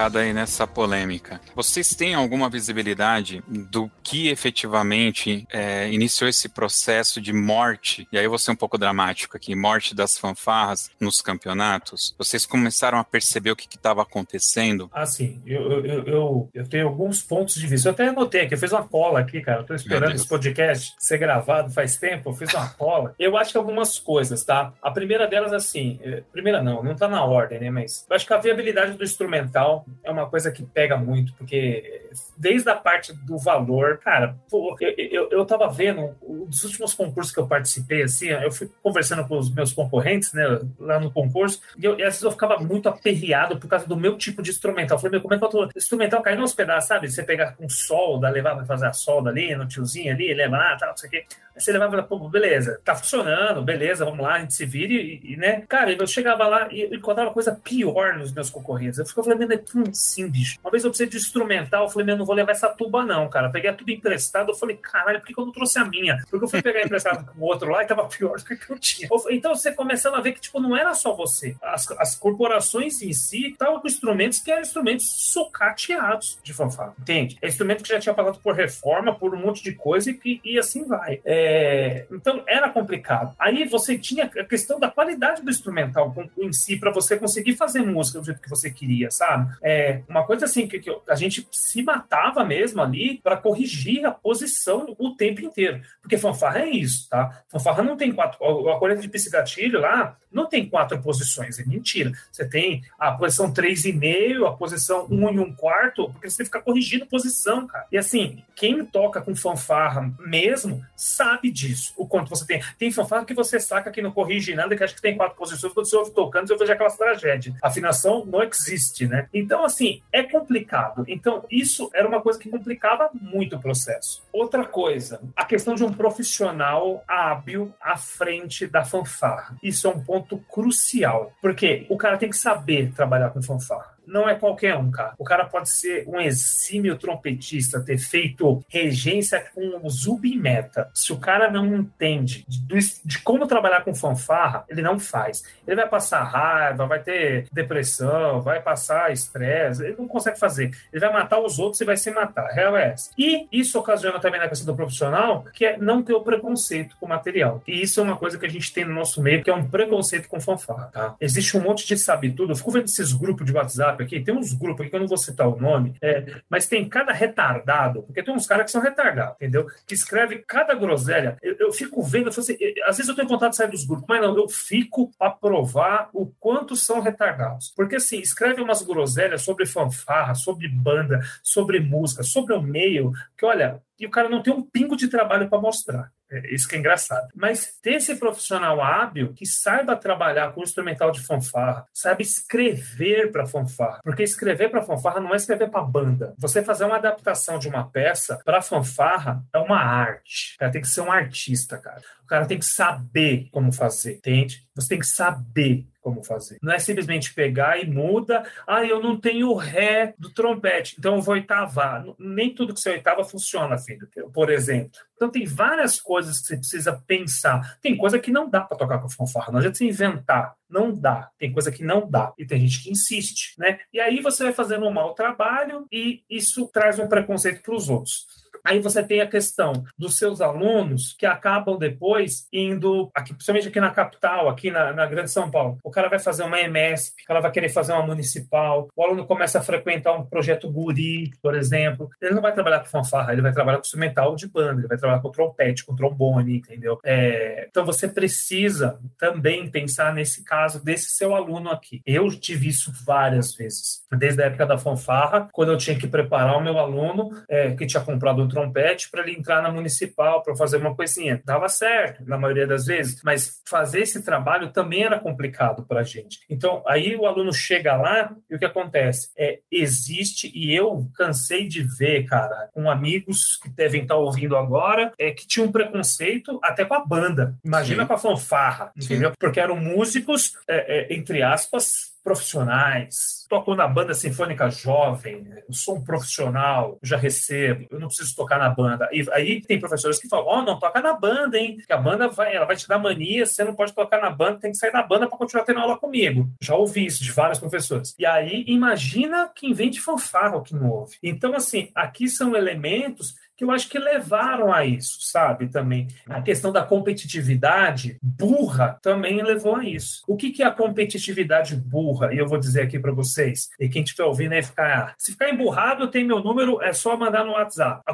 Esticada aí nessa polêmica. Vocês têm alguma visibilidade do que efetivamente é, iniciou esse processo de morte? E aí eu vou ser um pouco dramático aqui, morte das fanfarras nos campeonatos. Vocês começaram a perceber o que estava acontecendo? Assim, eu, eu, eu, eu, tenho alguns pontos de vista. Eu até anotei aqui, eu fiz uma cola aqui, cara. Eu tô esperando esse podcast ser gravado faz tempo, eu fiz uma cola. Eu acho que algumas coisas, tá? A primeira delas, assim, é, primeira não, não tá na ordem, né? Mas eu acho que a viabilidade do instrumental é uma coisa que pega muito, porque desde a parte do valor, cara, pô, eu, eu, eu tava vendo, um dos últimos concursos que eu participei, assim, eu fui conversando com os meus concorrentes, né, lá no concurso, e, eu, e às vezes eu ficava muito aperreado por causa do meu tipo de instrumental. Eu falei, meu, como é que eu tô. Instrumental caindo nos pedaços, sabe? Você pegar com solda, levar pra fazer a solda ali, no tiozinho ali, levar, tal, não sei o quê. Aí você levava e pô, beleza, tá funcionando, beleza, vamos lá, a gente se vira e, e né? Cara, eu chegava lá e encontrava coisa pior nos meus concorrentes. Eu ficava falando, é assim, bicho. Uma vez eu precisei de instrumental, eu falei, meu, não vou levar essa tuba, não, cara. Peguei a tuba emprestada, eu falei, caralho, por que eu não trouxe a minha? Porque eu fui pegar emprestado com o outro lá e tava pior do que eu tinha. Então você começando a ver que, tipo, não era só você. As, as corporações em si estavam com instrumentos que eram instrumentos socateados de fanfarra, entende? É instrumento que já tinha passado por reforma, por um monte de coisa e, e assim vai. É, então era complicado. Aí você tinha a questão da qualidade do instrumental em si, para você conseguir fazer música do jeito que você queria, sabe? É, uma coisa assim que, que a gente se matava mesmo ali para corrigir a posição o tempo inteiro. Porque fanfarra é isso, tá? Fanfarra não tem quatro. A coleta de psigatilho lá não tem quatro posições, é mentira. Você tem a posição 3,5, a posição 1 e 1 quarto, porque você fica corrigindo posição, cara. E assim, quem toca com fanfarra mesmo sabe disso, o quanto você tem. Tem fanfarra que você saca que não corrige nada, que acha que tem quatro posições, quando você ouve tocando, você vê aquelas tragédias. Afinação não existe, né? Então, assim, é complicado. Então, isso era uma coisa que complicava muito o processo. Outra coisa, a questão de um profissional hábil à frente da fanfarra. Isso é um ponto crucial, porque o cara tem que saber trabalhar com fanfarra não é qualquer um, cara. O cara pode ser um exímio trompetista, ter feito regência com o Zubimeta. Se o cara não entende de, de, como trabalhar com fanfarra, ele não faz. Ele vai passar raiva, vai ter depressão, vai passar estresse, ele não consegue fazer. Ele vai matar os outros e vai se matar. A real é essa. E isso ocasiona também na questão do profissional, que é não ter o preconceito com o material. E isso é uma coisa que a gente tem no nosso meio, que é um preconceito com fanfarra, tá? Existe um monte de sabe tudo. Eu fico vendo esses grupos de WhatsApp WhatsApp aqui, tem uns grupos aqui que eu não vou citar o nome, é, mas tem cada retardado, porque tem uns caras que são retardados, entendeu? Que escreve cada groselha. Eu, eu fico vendo, eu assim, às vezes eu tenho vontade de sair dos grupos, mas não, eu fico para provar o quanto são retardados. Porque assim, escreve umas groselhas sobre fanfarra, sobre banda, sobre música, sobre o meio, que olha, e o cara não tem um pingo de trabalho para mostrar. É isso que é engraçado. Mas ter esse profissional hábil que saiba trabalhar com o instrumental de fanfarra, sabe escrever para fanfarra. Porque escrever para fanfarra não é escrever para banda. Você fazer uma adaptação de uma peça para fanfarra é uma arte. O cara tem que ser um artista, cara. O cara tem que saber como fazer, entende? Você tem que saber como fazer. Não é simplesmente pegar e muda. Ah, eu não tenho ré do trompete, então eu vou oitavar. Nem tudo que você oitava funciona, filho, por exemplo. Então tem várias coisas que você precisa pensar. Tem coisa que não dá para tocar com fanfarra, não adianta você inventar. Não dá. Tem coisa que não dá. E tem gente que insiste, né? E aí você vai fazendo um mau trabalho e isso traz um preconceito para os outros. Aí você tem a questão dos seus alunos que acabam depois indo, aqui, principalmente aqui na capital, aqui na, na Grande São Paulo. O cara vai fazer uma EMESP, ela vai querer fazer uma municipal, o aluno começa a frequentar um projeto guri, por exemplo. Ele não vai trabalhar com fanfarra, ele vai trabalhar com instrumental de banda, ele vai trabalhar com trompete, com trombone, entendeu? É, então você precisa também pensar nesse caso desse seu aluno aqui. Eu tive isso várias vezes, desde a época da fanfarra, quando eu tinha que preparar o meu aluno é, que tinha comprado um trompete para ele entrar na municipal para fazer uma coisinha. Dava certo, na maioria das vezes, mas fazer esse trabalho também era complicado para a gente. Então, aí o aluno chega lá e o que acontece? É, existe, e eu cansei de ver, cara, com amigos que devem estar ouvindo agora, é que tinha um preconceito até com a banda. Imagina Sim. com a fanfarra, entendeu? Sim. Porque eram músicos, é, é, entre aspas, profissionais. Toco na banda sinfônica jovem, eu sou um profissional, já recebo, eu não preciso tocar na banda. E aí tem professores que falam: "Ó, oh, não toca na banda, hein? Que a banda vai, ela vai te dar mania, você não pode tocar na banda, tem que sair da banda para continuar tendo aula comigo". Já ouvi isso de vários professores. E aí imagina quem vem de fanfarra que não ouve. Então assim, aqui são elementos que eu acho que levaram a isso, sabe? Também a questão da competitividade burra também levou a isso. O que, que é a competitividade burra? E eu vou dizer aqui para vocês, e quem estiver ouvindo aí ficar, se ficar emburrado, tem meu número, é só mandar no WhatsApp. A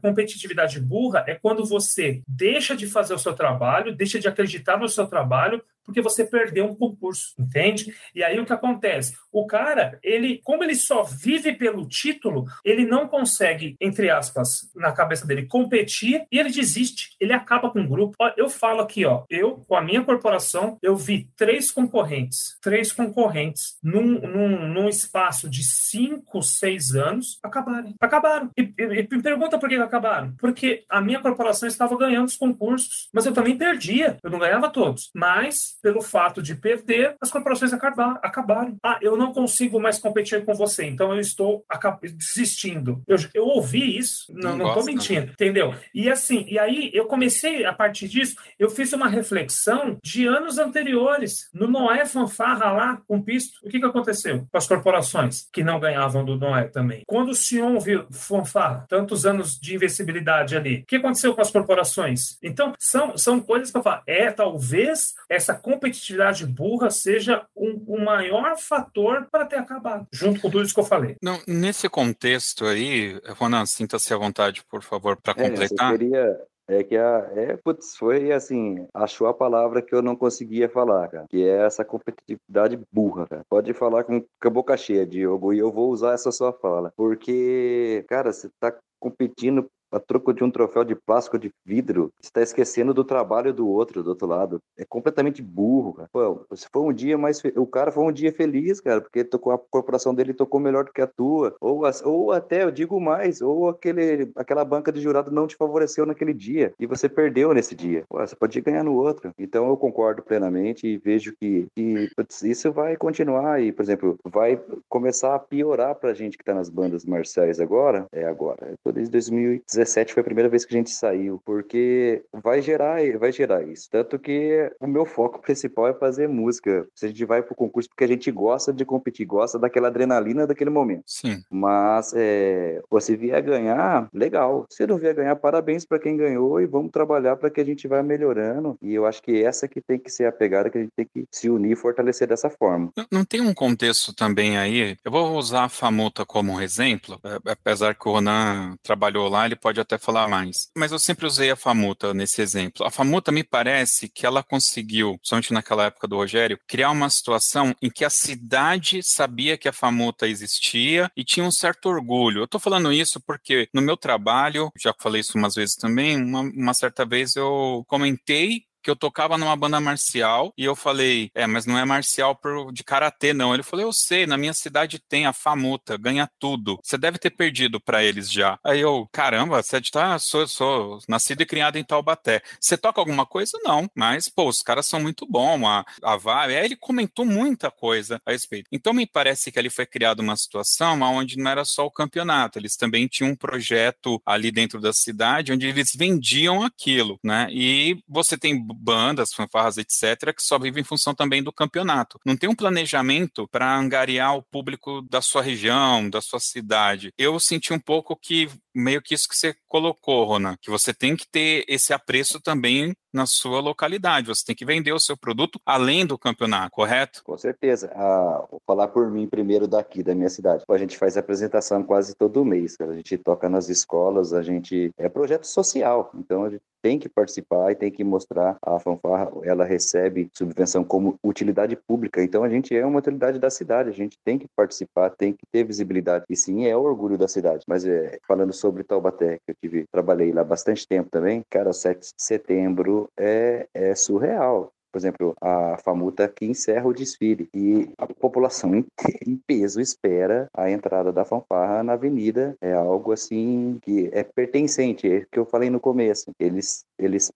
competitividade burra é quando você deixa de fazer o seu trabalho, deixa de acreditar no seu trabalho porque você perdeu um concurso, entende? E aí o que acontece? O cara, ele, como ele só vive pelo título, ele não consegue, entre aspas, na cabeça dele, competir e ele desiste, ele acaba com o grupo. Eu falo aqui, ó, eu, com a minha corporação, eu vi três concorrentes, três concorrentes num, num, num espaço de cinco, seis anos acabarem. Acabaram. E, e, e me pergunta por que acabaram? Porque a minha corporação estava ganhando os concursos, mas eu também perdia. Eu não ganhava todos. Mas pelo fato de perder, as corporações acabar, acabaram. Ah, eu não consigo mais competir com você, então eu estou desistindo. Eu, eu ouvi isso, não, não, estou mentindo, né? entendeu? E assim, e aí eu comecei, a partir disso, eu fiz uma reflexão de anos anteriores, no Noé Fanfarra lá, com Pisto, o que, que aconteceu com as corporações que não ganhavam do Noé também? Quando o Sion viu Fanfarra, tantos anos de invencibilidade ali, o que aconteceu com as corporações? Então, são, são coisas que eu falo, é, talvez essa competitividade burra seja um, um maior fator para ter acabado, junto com tudo isso que eu falei. Não, nesse contexto aí, Ronan, sinta-se à vontade, por favor, para completar. É, eu queria, é que a. É, putz, foi assim, achou a palavra que eu não conseguia falar, cara. Que é essa competitividade burra, cara. Pode falar com, com a boca cheia, Diogo, e eu vou usar essa sua fala. Porque, cara, você tá competindo a troco de um troféu de plástico de vidro, está esquecendo do trabalho do outro, do outro lado. É completamente burro, cara. Pô, foi um dia mais. Fe... O cara foi um dia feliz, cara, porque tocou, a corporação dele tocou melhor do que a tua. Ou, ou até, eu digo mais, ou aquele, aquela banca de jurado não te favoreceu naquele dia e você perdeu nesse dia. Pô, você pode ganhar no outro. Então eu concordo plenamente e vejo que, que isso vai continuar e, por exemplo, vai começar a piorar pra gente que tá nas bandas marciais agora. É agora. Desde 2017 2017 foi a primeira vez que a gente saiu, porque vai gerar, vai gerar isso. Tanto que o meu foco principal é fazer música. Se a gente vai pro concurso porque a gente gosta de competir, gosta daquela adrenalina daquele momento. Sim. Mas é, se vier ganhar, legal. Se não vier ganhar, parabéns para quem ganhou e vamos trabalhar para que a gente vá melhorando. E eu acho que essa que tem que ser a pegada que a gente tem que se unir e fortalecer dessa forma. Não, não tem um contexto também aí? Eu vou usar a Famuta como um exemplo, é, apesar que o Ronan trabalhou lá, ele pode pode até falar mais. Mas eu sempre usei a Famuta nesse exemplo. A Famuta me parece que ela conseguiu, somente naquela época do Rogério, criar uma situação em que a cidade sabia que a Famuta existia e tinha um certo orgulho. Eu estou falando isso porque no meu trabalho, já falei isso umas vezes também, uma, uma certa vez eu comentei que eu tocava numa banda marcial e eu falei, é, mas não é marcial pro, de karatê, não. Ele falou, eu sei, na minha cidade tem a Famuta, ganha tudo. Você deve ter perdido para eles já. Aí eu, caramba, você tá, sou, sou nascido e criado em Taubaté. Você toca alguma coisa? Não, mas, pô, os caras são muito bons, a, a Vale. Aí ele comentou muita coisa a respeito. Então me parece que ali foi criada uma situação onde não era só o campeonato, eles também tinham um projeto ali dentro da cidade onde eles vendiam aquilo, né? E você tem bandas, fanfarras, etc., que só vivem em função também do campeonato. Não tem um planejamento para angariar o público da sua região, da sua cidade. Eu senti um pouco que meio que isso que você colocou, Ronan, que você tem que ter esse apreço também na sua localidade. Você tem que vender o seu produto além do campeonato, correto? Com certeza. Ah, vou falar por mim primeiro daqui, da minha cidade. A gente faz apresentação quase todo mês. A gente toca nas escolas, a gente. É projeto social. Então a gente tem que participar e tem que mostrar a fanfarra, ela recebe subvenção como utilidade pública, então a gente é uma utilidade da cidade, a gente tem que participar, tem que ter visibilidade, e sim, é o orgulho da cidade. Mas é, falando sobre Taubaté, que eu tive, trabalhei lá bastante tempo também, cara, 7 de setembro é, é surreal por exemplo, a FAMUTA que encerra o desfile e a população [laughs] em, peso espera a entrada da fanfarra na avenida. É algo assim que é pertencente, é que eu falei no começo. Eles, eles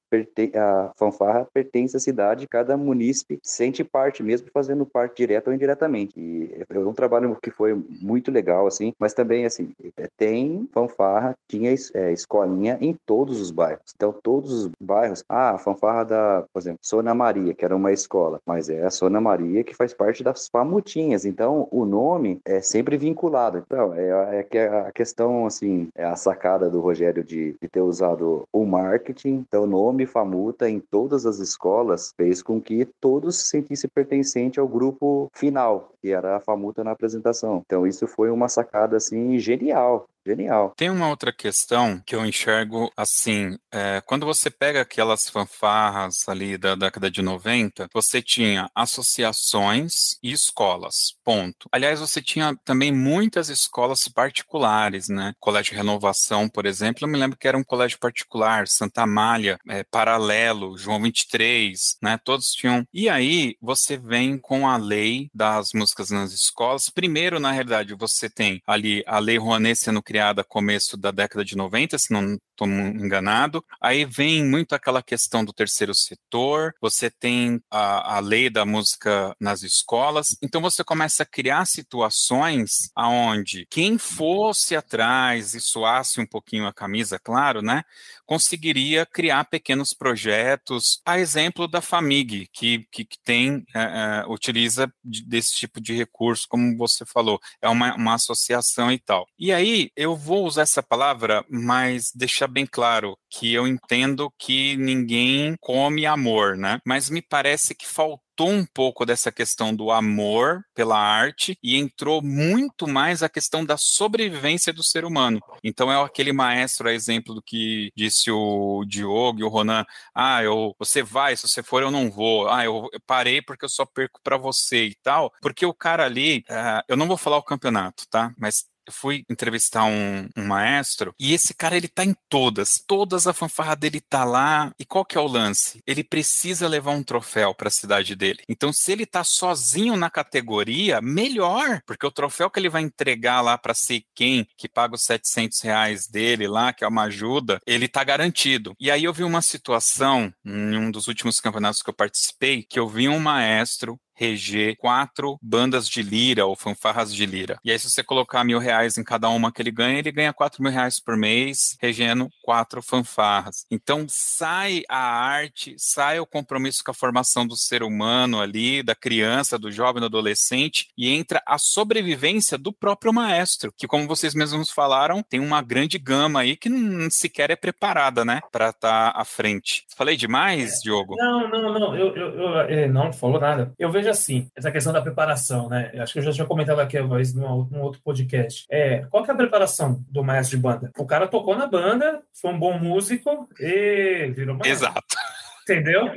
a fanfarra pertence à cidade, cada munícipe sente parte, mesmo fazendo parte direta ou indiretamente. E é um trabalho que foi muito legal, assim, mas também, assim, tem fanfarra, tinha é, escolinha em todos os bairros. Então, todos os bairros, ah, a fanfarra da, por exemplo, Sona Maria Maria, que era uma escola, mas é a Sona Maria que faz parte das Famutinhas. Então, o nome é sempre vinculado. Então, é, é que a questão, assim, é a sacada do Rogério de, de ter usado o marketing. Então, o nome Famuta em todas as escolas fez com que todos se sentissem pertencente ao grupo final, que era a Famuta na apresentação. Então, isso foi uma sacada, assim, genial. Genial. Tem uma outra questão que eu enxergo assim: é, quando você pega aquelas fanfarras ali da década de 90, você tinha associações e escolas. Ponto. Aliás, você tinha também muitas escolas particulares, né? Colégio Renovação, por exemplo, eu me lembro que era um colégio particular, Santa Amália, é, Paralelo, João 23, né? Todos tinham. E aí você vem com a lei das músicas nas escolas. Primeiro, na realidade, você tem ali a lei Rouanet sendo criada começo da década de 90, se não estou enganado. Aí vem muito aquela questão do terceiro setor, você tem a, a lei da música nas escolas, então você começa a criar situações aonde quem fosse atrás e suasse um pouquinho a camisa, claro, né, conseguiria criar pequenos projetos, a exemplo da Famig, que, que, que tem, é, é, utiliza desse tipo de recurso, como você falou, é uma, uma associação e tal. E aí, eu vou usar essa palavra, mas deixar bem claro que eu entendo que ninguém come amor, né? Mas me parece que faltou um pouco dessa questão do amor pela arte e entrou muito mais a questão da sobrevivência do ser humano. Então é aquele maestro, a exemplo do que disse o Diogo e o Ronan, ah, eu, você vai, se você for eu não vou, ah, eu, eu parei porque eu só perco para você e tal, porque o cara ali, uh, eu não vou falar o campeonato, tá? Mas fui entrevistar um, um, maestro e esse cara ele tá em todas, todas a fanfarra dele tá lá. E qual que é o lance? Ele precisa levar um troféu para a cidade dele. Então, se ele tá sozinho na categoria, melhor, porque o troféu que ele vai entregar lá para ser quem que paga os 700 reais dele lá, que é uma ajuda, ele tá garantido. E aí eu vi uma situação em um dos últimos campeonatos que eu participei, que eu vi um maestro reger quatro bandas de lira ou fanfarras de lira. E aí, se você colocar mil reais em cada uma que ele ganha, ele ganha quatro mil reais por mês, regendo quatro fanfarras. Então, sai a arte, sai o compromisso com a formação do ser humano ali, da criança, do jovem, do adolescente, e entra a sobrevivência do próprio maestro, que, como vocês mesmos falaram, tem uma grande gama aí que não sequer é preparada, né, para estar tá à frente. Falei demais, Diogo? Não, não, não, eu, eu, eu, é, não falou nada. Eu vejo assim, essa questão da preparação, né? Acho que eu já tinha comentado aqui uma vez num, num outro podcast. É, qual que é a preparação do maestro de banda? O cara tocou na banda, foi um bom músico e virou maestro. Exato. Entendeu?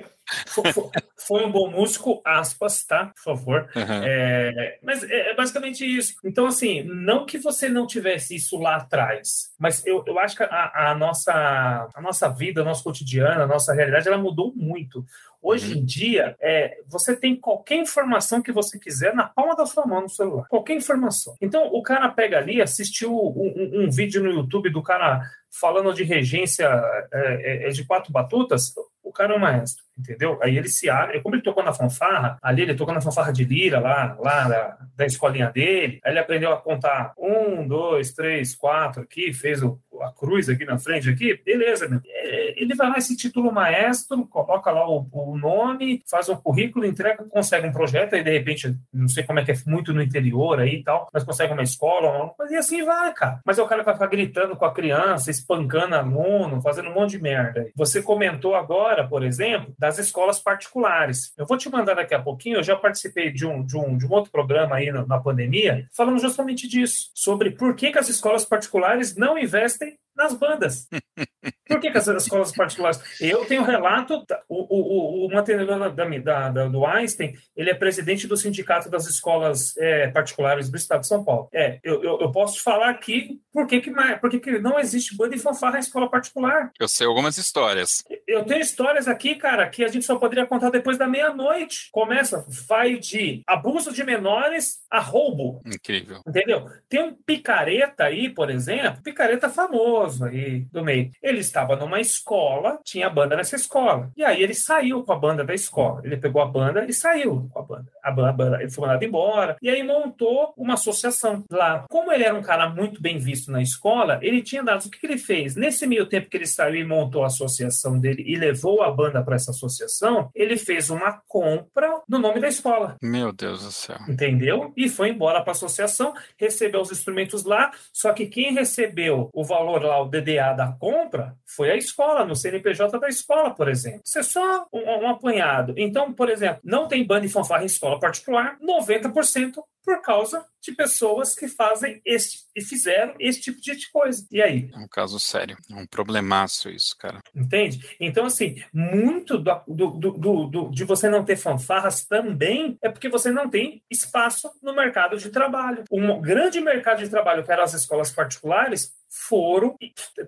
Foi, foi, um bom músico, aspas, tá? Por favor. Uhum. É, mas é, é, basicamente isso. Então, assim, não que você não tivesse isso lá atrás, mas eu, eu acho que a, a nossa, a nossa vida, o nosso cotidiano, a nossa realidade, ela mudou muito. Hoje em dia, é, você tem qualquer informação que você quiser na palma da sua mão no celular. Qualquer informação. Então, o cara pega ali, assistiu um, um, um vídeo no YouTube do cara falando de regência é, é, de quatro batutas, o cara é um maestro, entendeu? Aí ele se abre, como ele tocou na fanfarra, ali ele tocou na fanfarra de lira, lá, lá da, da escolinha dele, aí ele aprendeu a contar um, dois, três, quatro aqui, fez o, a cruz aqui na frente, aqui, beleza, meu. É, ele vai lá, esse título maestro, coloca lá o, o, nome, faz um currículo, entrega, consegue um projeto, aí de repente, não sei como é que é muito no interior aí e tal, mas consegue uma escola, coisa, e assim vai, cara. Mas é o cara que vai ficar gritando com a criança, espancando aluno, fazendo um monte de merda. Você comentou agora, por exemplo, das escolas particulares. Eu vou te mandar daqui a pouquinho, eu já participei de um, de um, de um outro programa aí na, na pandemia, falando justamente disso, sobre por que, que as escolas particulares não investem nas bandas. [laughs] Por que, que as escolas particulares? Eu tenho relato, o, o, o mantenedor da, da, do Einstein, ele é presidente do sindicato das escolas é, particulares do estado de São Paulo. É, eu, eu, eu posso te falar aqui por que, que, por que, que não existe banda e fanfarra em escola particular. Eu sei algumas histórias. Eu tenho histórias aqui, cara, que a gente só poderia contar depois da meia-noite. Começa, vai de abuso de menores a roubo. Incrível. Entendeu? Tem um picareta aí, por exemplo, picareta famoso aí do meio. Ele estava numa escola, tinha banda nessa escola. E aí ele saiu com a banda da escola. Ele pegou a banda e saiu com a banda. A banda, ele foi mandado embora. E aí montou uma associação lá. Como ele era um cara muito bem visto na escola, ele tinha dados. O que, que ele fez? Nesse meio tempo que ele saiu e montou a associação dele e levou a banda para essa associação, ele fez uma compra no nome da escola. Meu Deus do céu. Entendeu? E foi embora para a associação, recebeu os instrumentos lá, só que quem recebeu o valor lá, o DDA da compra, foi a escola, no CNPJ da escola, por exemplo. Isso é só um, um apanhado. Então, por exemplo, não tem banda e fanfarra em escola particular, 90% por causa de pessoas que fazem este e fizeram esse tipo de coisa. E aí? É um caso sério, é um problemaço isso, cara. Entende? Então, assim, muito do, do, do, do, de você não ter fanfarras também é porque você não tem espaço no mercado de trabalho. Um grande mercado de trabalho, que eram as escolas particulares, foram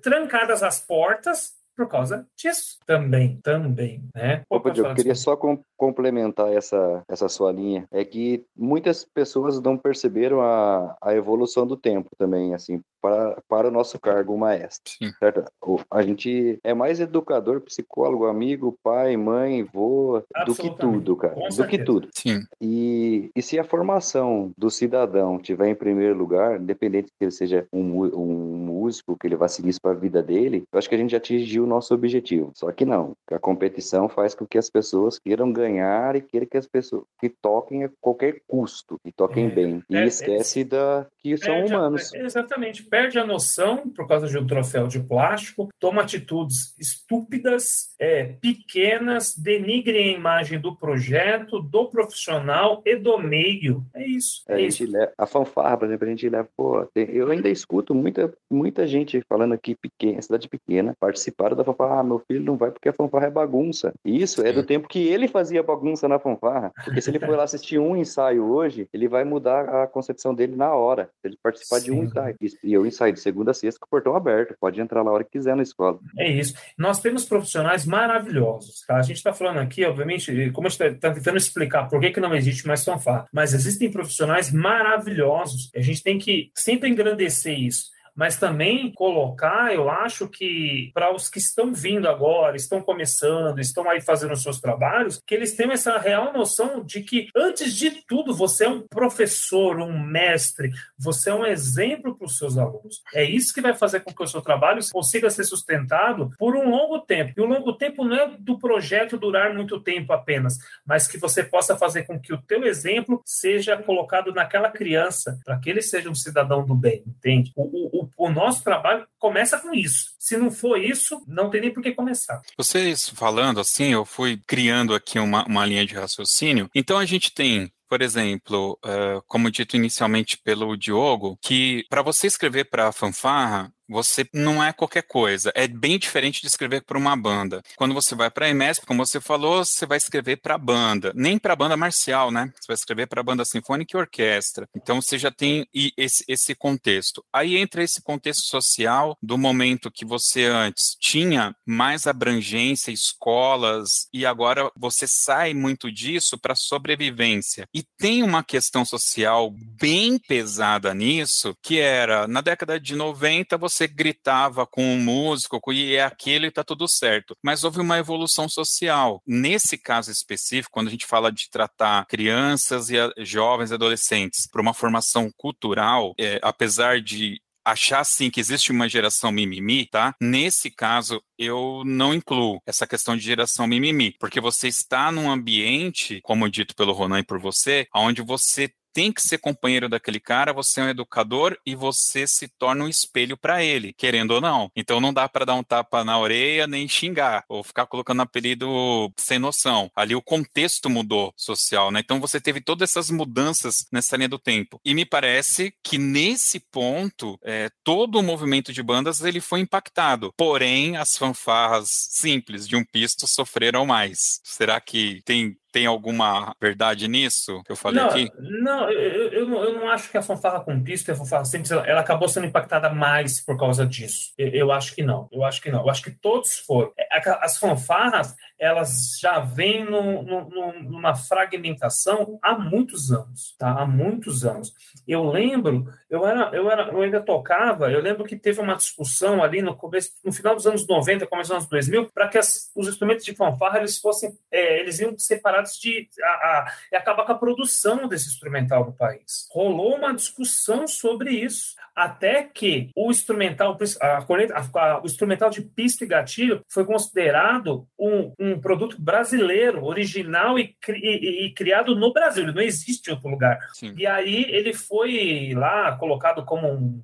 trancadas as portas por causa disso também, também, né? Opa, eu queria só com, complementar essa, essa sua linha, é que muitas pessoas não perceberam a, a evolução do tempo também, assim, para, para o nosso cargo maestro, Sim. certo? A gente é mais educador, psicólogo, amigo, pai, mãe, vô, do que tudo, cara, com do certeza. que tudo. Sim. E, e se a formação do cidadão tiver em primeiro lugar, independente que ele seja um, um músico, que ele vá seguir isso para a vida dele, eu acho que a gente atingiu nosso objetivo. Só que não, a competição faz com que as pessoas queiram ganhar e queiram que as pessoas que toquem a qualquer custo, e toquem é, bem. E é, esquece é, da que são humanos. A, exatamente, perde a noção por causa de um troféu de plástico, toma atitudes estúpidas, é, pequenas, denigrem a imagem do projeto, do profissional e do meio. É isso. É a, isso. Leva, a fanfarra, por exemplo, a gente leva, pô, eu ainda escuto muita, muita gente falando aqui pequena, cidade pequena, participaram da fanfarra, ah, meu filho não vai porque a fanfarra é bagunça. Isso é do tempo que ele fazia bagunça na fanfarra. Porque se ele for lá assistir um ensaio hoje, ele vai mudar a concepção dele na hora. Se ele participar Sim. de um ensaio. E eu ensaio de segunda a sexta com o portão aberto. Pode entrar lá a hora que quiser na escola. É isso. Nós temos profissionais maravilhosos. Tá? A gente está falando aqui, obviamente, como a gente está tá tentando explicar por que, que não existe mais fanfarra, mas existem profissionais maravilhosos. A gente tem que sempre engrandecer isso mas também colocar, eu acho que para os que estão vindo agora, estão começando, estão aí fazendo os seus trabalhos, que eles tenham essa real noção de que, antes de tudo, você é um professor, um mestre, você é um exemplo para os seus alunos. É isso que vai fazer com que o seu trabalho consiga ser sustentado por um longo tempo. E o longo tempo não é do projeto durar muito tempo apenas, mas que você possa fazer com que o teu exemplo seja colocado naquela criança, para que ele seja um cidadão do bem, entende? O, o, o, nosso trabalho começa com isso. Se não for isso, não tem nem por que começar. Vocês falando assim, eu fui criando aqui uma, uma linha de raciocínio. Então a gente tem por exemplo, uh, como dito inicialmente pelo Diogo, que para você escrever para a fanfarra, você não é qualquer coisa. É bem diferente de escrever para uma banda. Quando você vai para a EMESP, como você falou, você vai escrever para a banda. Nem para a banda marcial, né? Você vai escrever para a banda sinfônica e orquestra. Então você já tem esse, esse contexto. Aí entra esse contexto social do momento que você antes tinha mais abrangência, escolas, e agora você sai muito disso para sobrevivência. E tem uma questão social bem pesada nisso, que era na década de 90 você gritava com um músico e é aquilo e está tudo certo. Mas houve uma evolução social. Nesse caso específico, quando a gente fala de tratar crianças e jovens e adolescentes para uma formação cultural, é, apesar de achar assim que existe uma geração mimimi, tá? Nesse caso, eu não incluo essa questão de geração mimimi, porque você está num ambiente, como dito pelo Ronan e por você, onde você tem que ser companheiro daquele cara, você é um educador e você se torna um espelho para ele, querendo ou não. Então não dá para dar um tapa na orelha nem xingar ou ficar colocando apelido sem noção. Ali o contexto mudou social, né? Então você teve todas essas mudanças nessa linha do tempo. E me parece que nesse ponto é, todo o movimento de bandas ele foi impactado. Porém as fanfarras simples de um pisto sofreram mais. Será que tem tem alguma verdade nisso que eu falei não, aqui? Não, eu, eu, não, eu não acho que a fanfarra com pista e a fanfarra simples, ela, ela, acabou sendo impactada mais por causa disso. Eu, eu, acho que não. Eu acho que não. Eu acho que todos foram. É, as fanfarras, elas já vêm numa fragmentação há muitos anos, tá? Há muitos anos. Eu lembro, eu era, eu era, eu ainda tocava, eu lembro que teve uma discussão ali no começo, no final dos anos 90, começo dos anos 2000, para que as, os instrumentos de fanfarra eles fossem, é, eles iam separados de a, a, e acabar com a produção desse instrumental no país. Rolou uma discussão sobre isso até que o instrumental, a, a, o instrumental de pista e gatilho foi considerado um, um produto brasileiro, original e, e, e, criado no Brasil. Ele não existe em outro lugar. Sim. E aí ele foi lá colocado como um,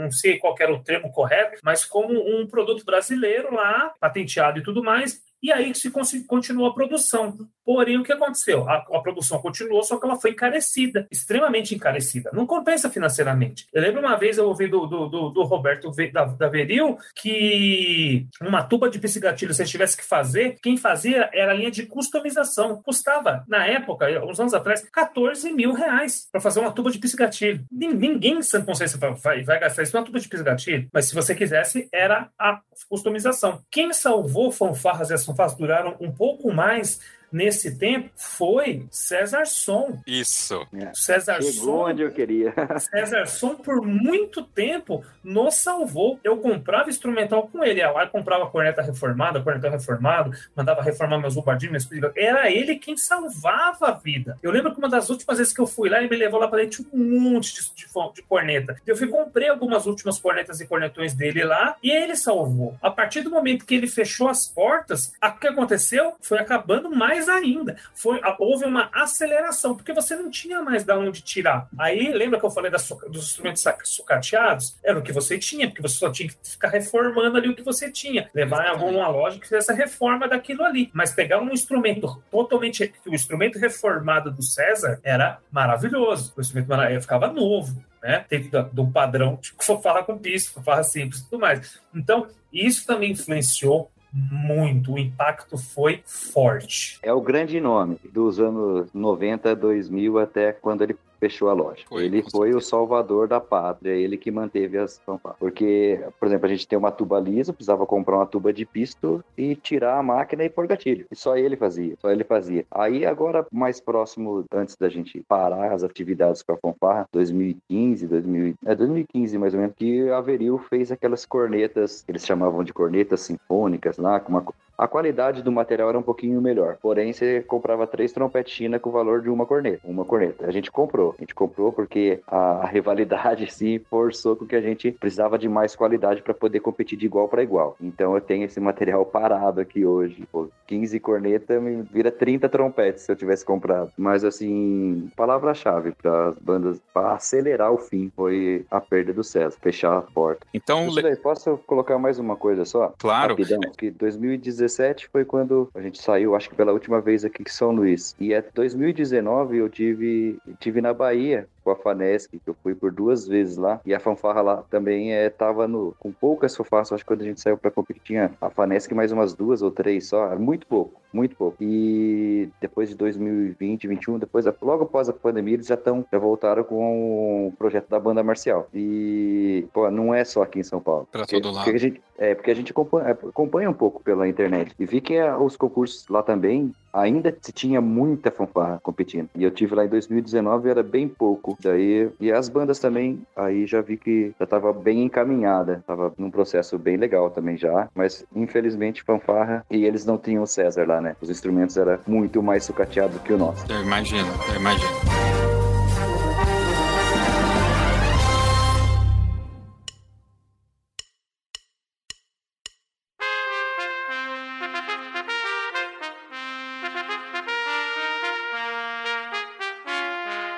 não sei qual era o termo correto, mas como um produto brasileiro lá, patenteado e tudo mais, e aí se continuou a produção. Porém, o que aconteceu? A, a, produção continuou, só que ela foi encarecida, extremamente encarecida. Não compensa financeiramente. Eu lembro uma vez eu ouvi do, do, do, do Roberto da, da Veril que uma tuba de psigatilho, se tivesse que fazer, quem fazia era a linha de customização. Custava, na época, uns anos atrás, 14 mil reais para fazer uma tuba de psigatilho. Ninguém em Santa Consciência vai, vai gastar isso numa tuba de psigatilho, mas se você quisesse, era a customização. Quem salvou fanfarras e as fanfarras duraram um pouco mais nesse tempo foi César Som. Isso. É. César Chegou Som. onde eu queria. [laughs] César Som, por muito tempo, nos salvou. Eu comprava instrumental com ele. Eu comprava corneta reformada, corneta reformado, mandava reformar meus bombardinhos, meus Era ele quem salvava a vida. Eu lembro que uma das últimas vezes que eu fui lá, ele me levou lá para dentro um monte de, de, de corneta. Eu fui comprei algumas últimas cornetas e cornetões dele lá e ele salvou. A partir do momento que ele fechou as portas, o que aconteceu foi acabando mais mais ainda. Foi, houve uma aceleração, porque você não tinha mais da onde tirar. Aí, lembra que eu falei das, dos instrumentos sucateados? Era o que você tinha, porque você só tinha que ficar reformando ali o que você tinha. Levar em alguma loja que fizesse a reforma daquilo ali. Mas pegar um instrumento totalmente. O instrumento reformado do César era maravilhoso. O instrumento ficava novo. Né? Tem do padrão, tipo, [laughs] falar com pista, falar simples e tudo mais. Então, isso também influenciou muito, o impacto foi forte. É o grande nome dos anos 90, 2000 até quando ele fechou a loja. Foi, ele foi o salvador da pátria, ele que manteve as fanfarras. Porque, por exemplo, a gente tem uma tuba lisa, precisava comprar uma tuba de pisto e tirar a máquina e pôr gatilho. E só ele fazia, só ele fazia. Aí agora, mais próximo, antes da gente parar as atividades com a fanfarra, 2015, 2000, é 2015 mais ou menos, que a Veril fez aquelas cornetas, eles chamavam de cornetas sinfônicas lá, com uma a qualidade do material era um pouquinho melhor. Porém, você comprava três trompetes China com o valor de uma corneta. Uma corneta. A gente comprou. A gente comprou porque a rivalidade [laughs] sim forçou com que a gente precisava de mais qualidade para poder competir de igual para igual. Então eu tenho esse material parado aqui hoje. Pô, 15 corneta me vira 30 trompetes se eu tivesse comprado. Mas assim, palavra-chave para as bandas para acelerar o fim foi a perda do César, fechar a porta. Então, le... posso colocar mais uma coisa só? Claro. Rapidão, que 2016 2017 foi quando a gente saiu, acho que pela última vez aqui em São Luís. E é 2019 eu tive, tive na Bahia com a Fanesc, que eu fui por duas vezes lá, e a fanfarra lá também é, tava no, com poucas fanfarras, acho que quando a gente saiu para competir tinha a Fanesc mais umas duas ou três só, era muito pouco, muito pouco. E depois de 2020, 2021, depois, logo após a pandemia, eles já estão, já voltaram com o projeto da banda marcial. E, pô, não é só aqui em São Paulo. Pra porque, todo lado. Porque a gente, é, porque a gente acompanha, acompanha um pouco pela internet e vi que é, os concursos lá também ainda se tinha muita fanfarra competindo. E eu tive lá em 2019 era bem pouco. Daí, e as bandas também, aí já vi que já estava bem encaminhada, tava num processo bem legal também já, mas infelizmente fanfarra e eles não tinham o César lá, né? Os instrumentos eram muito mais sucateados que o nosso. Eu imagino, eu imagino.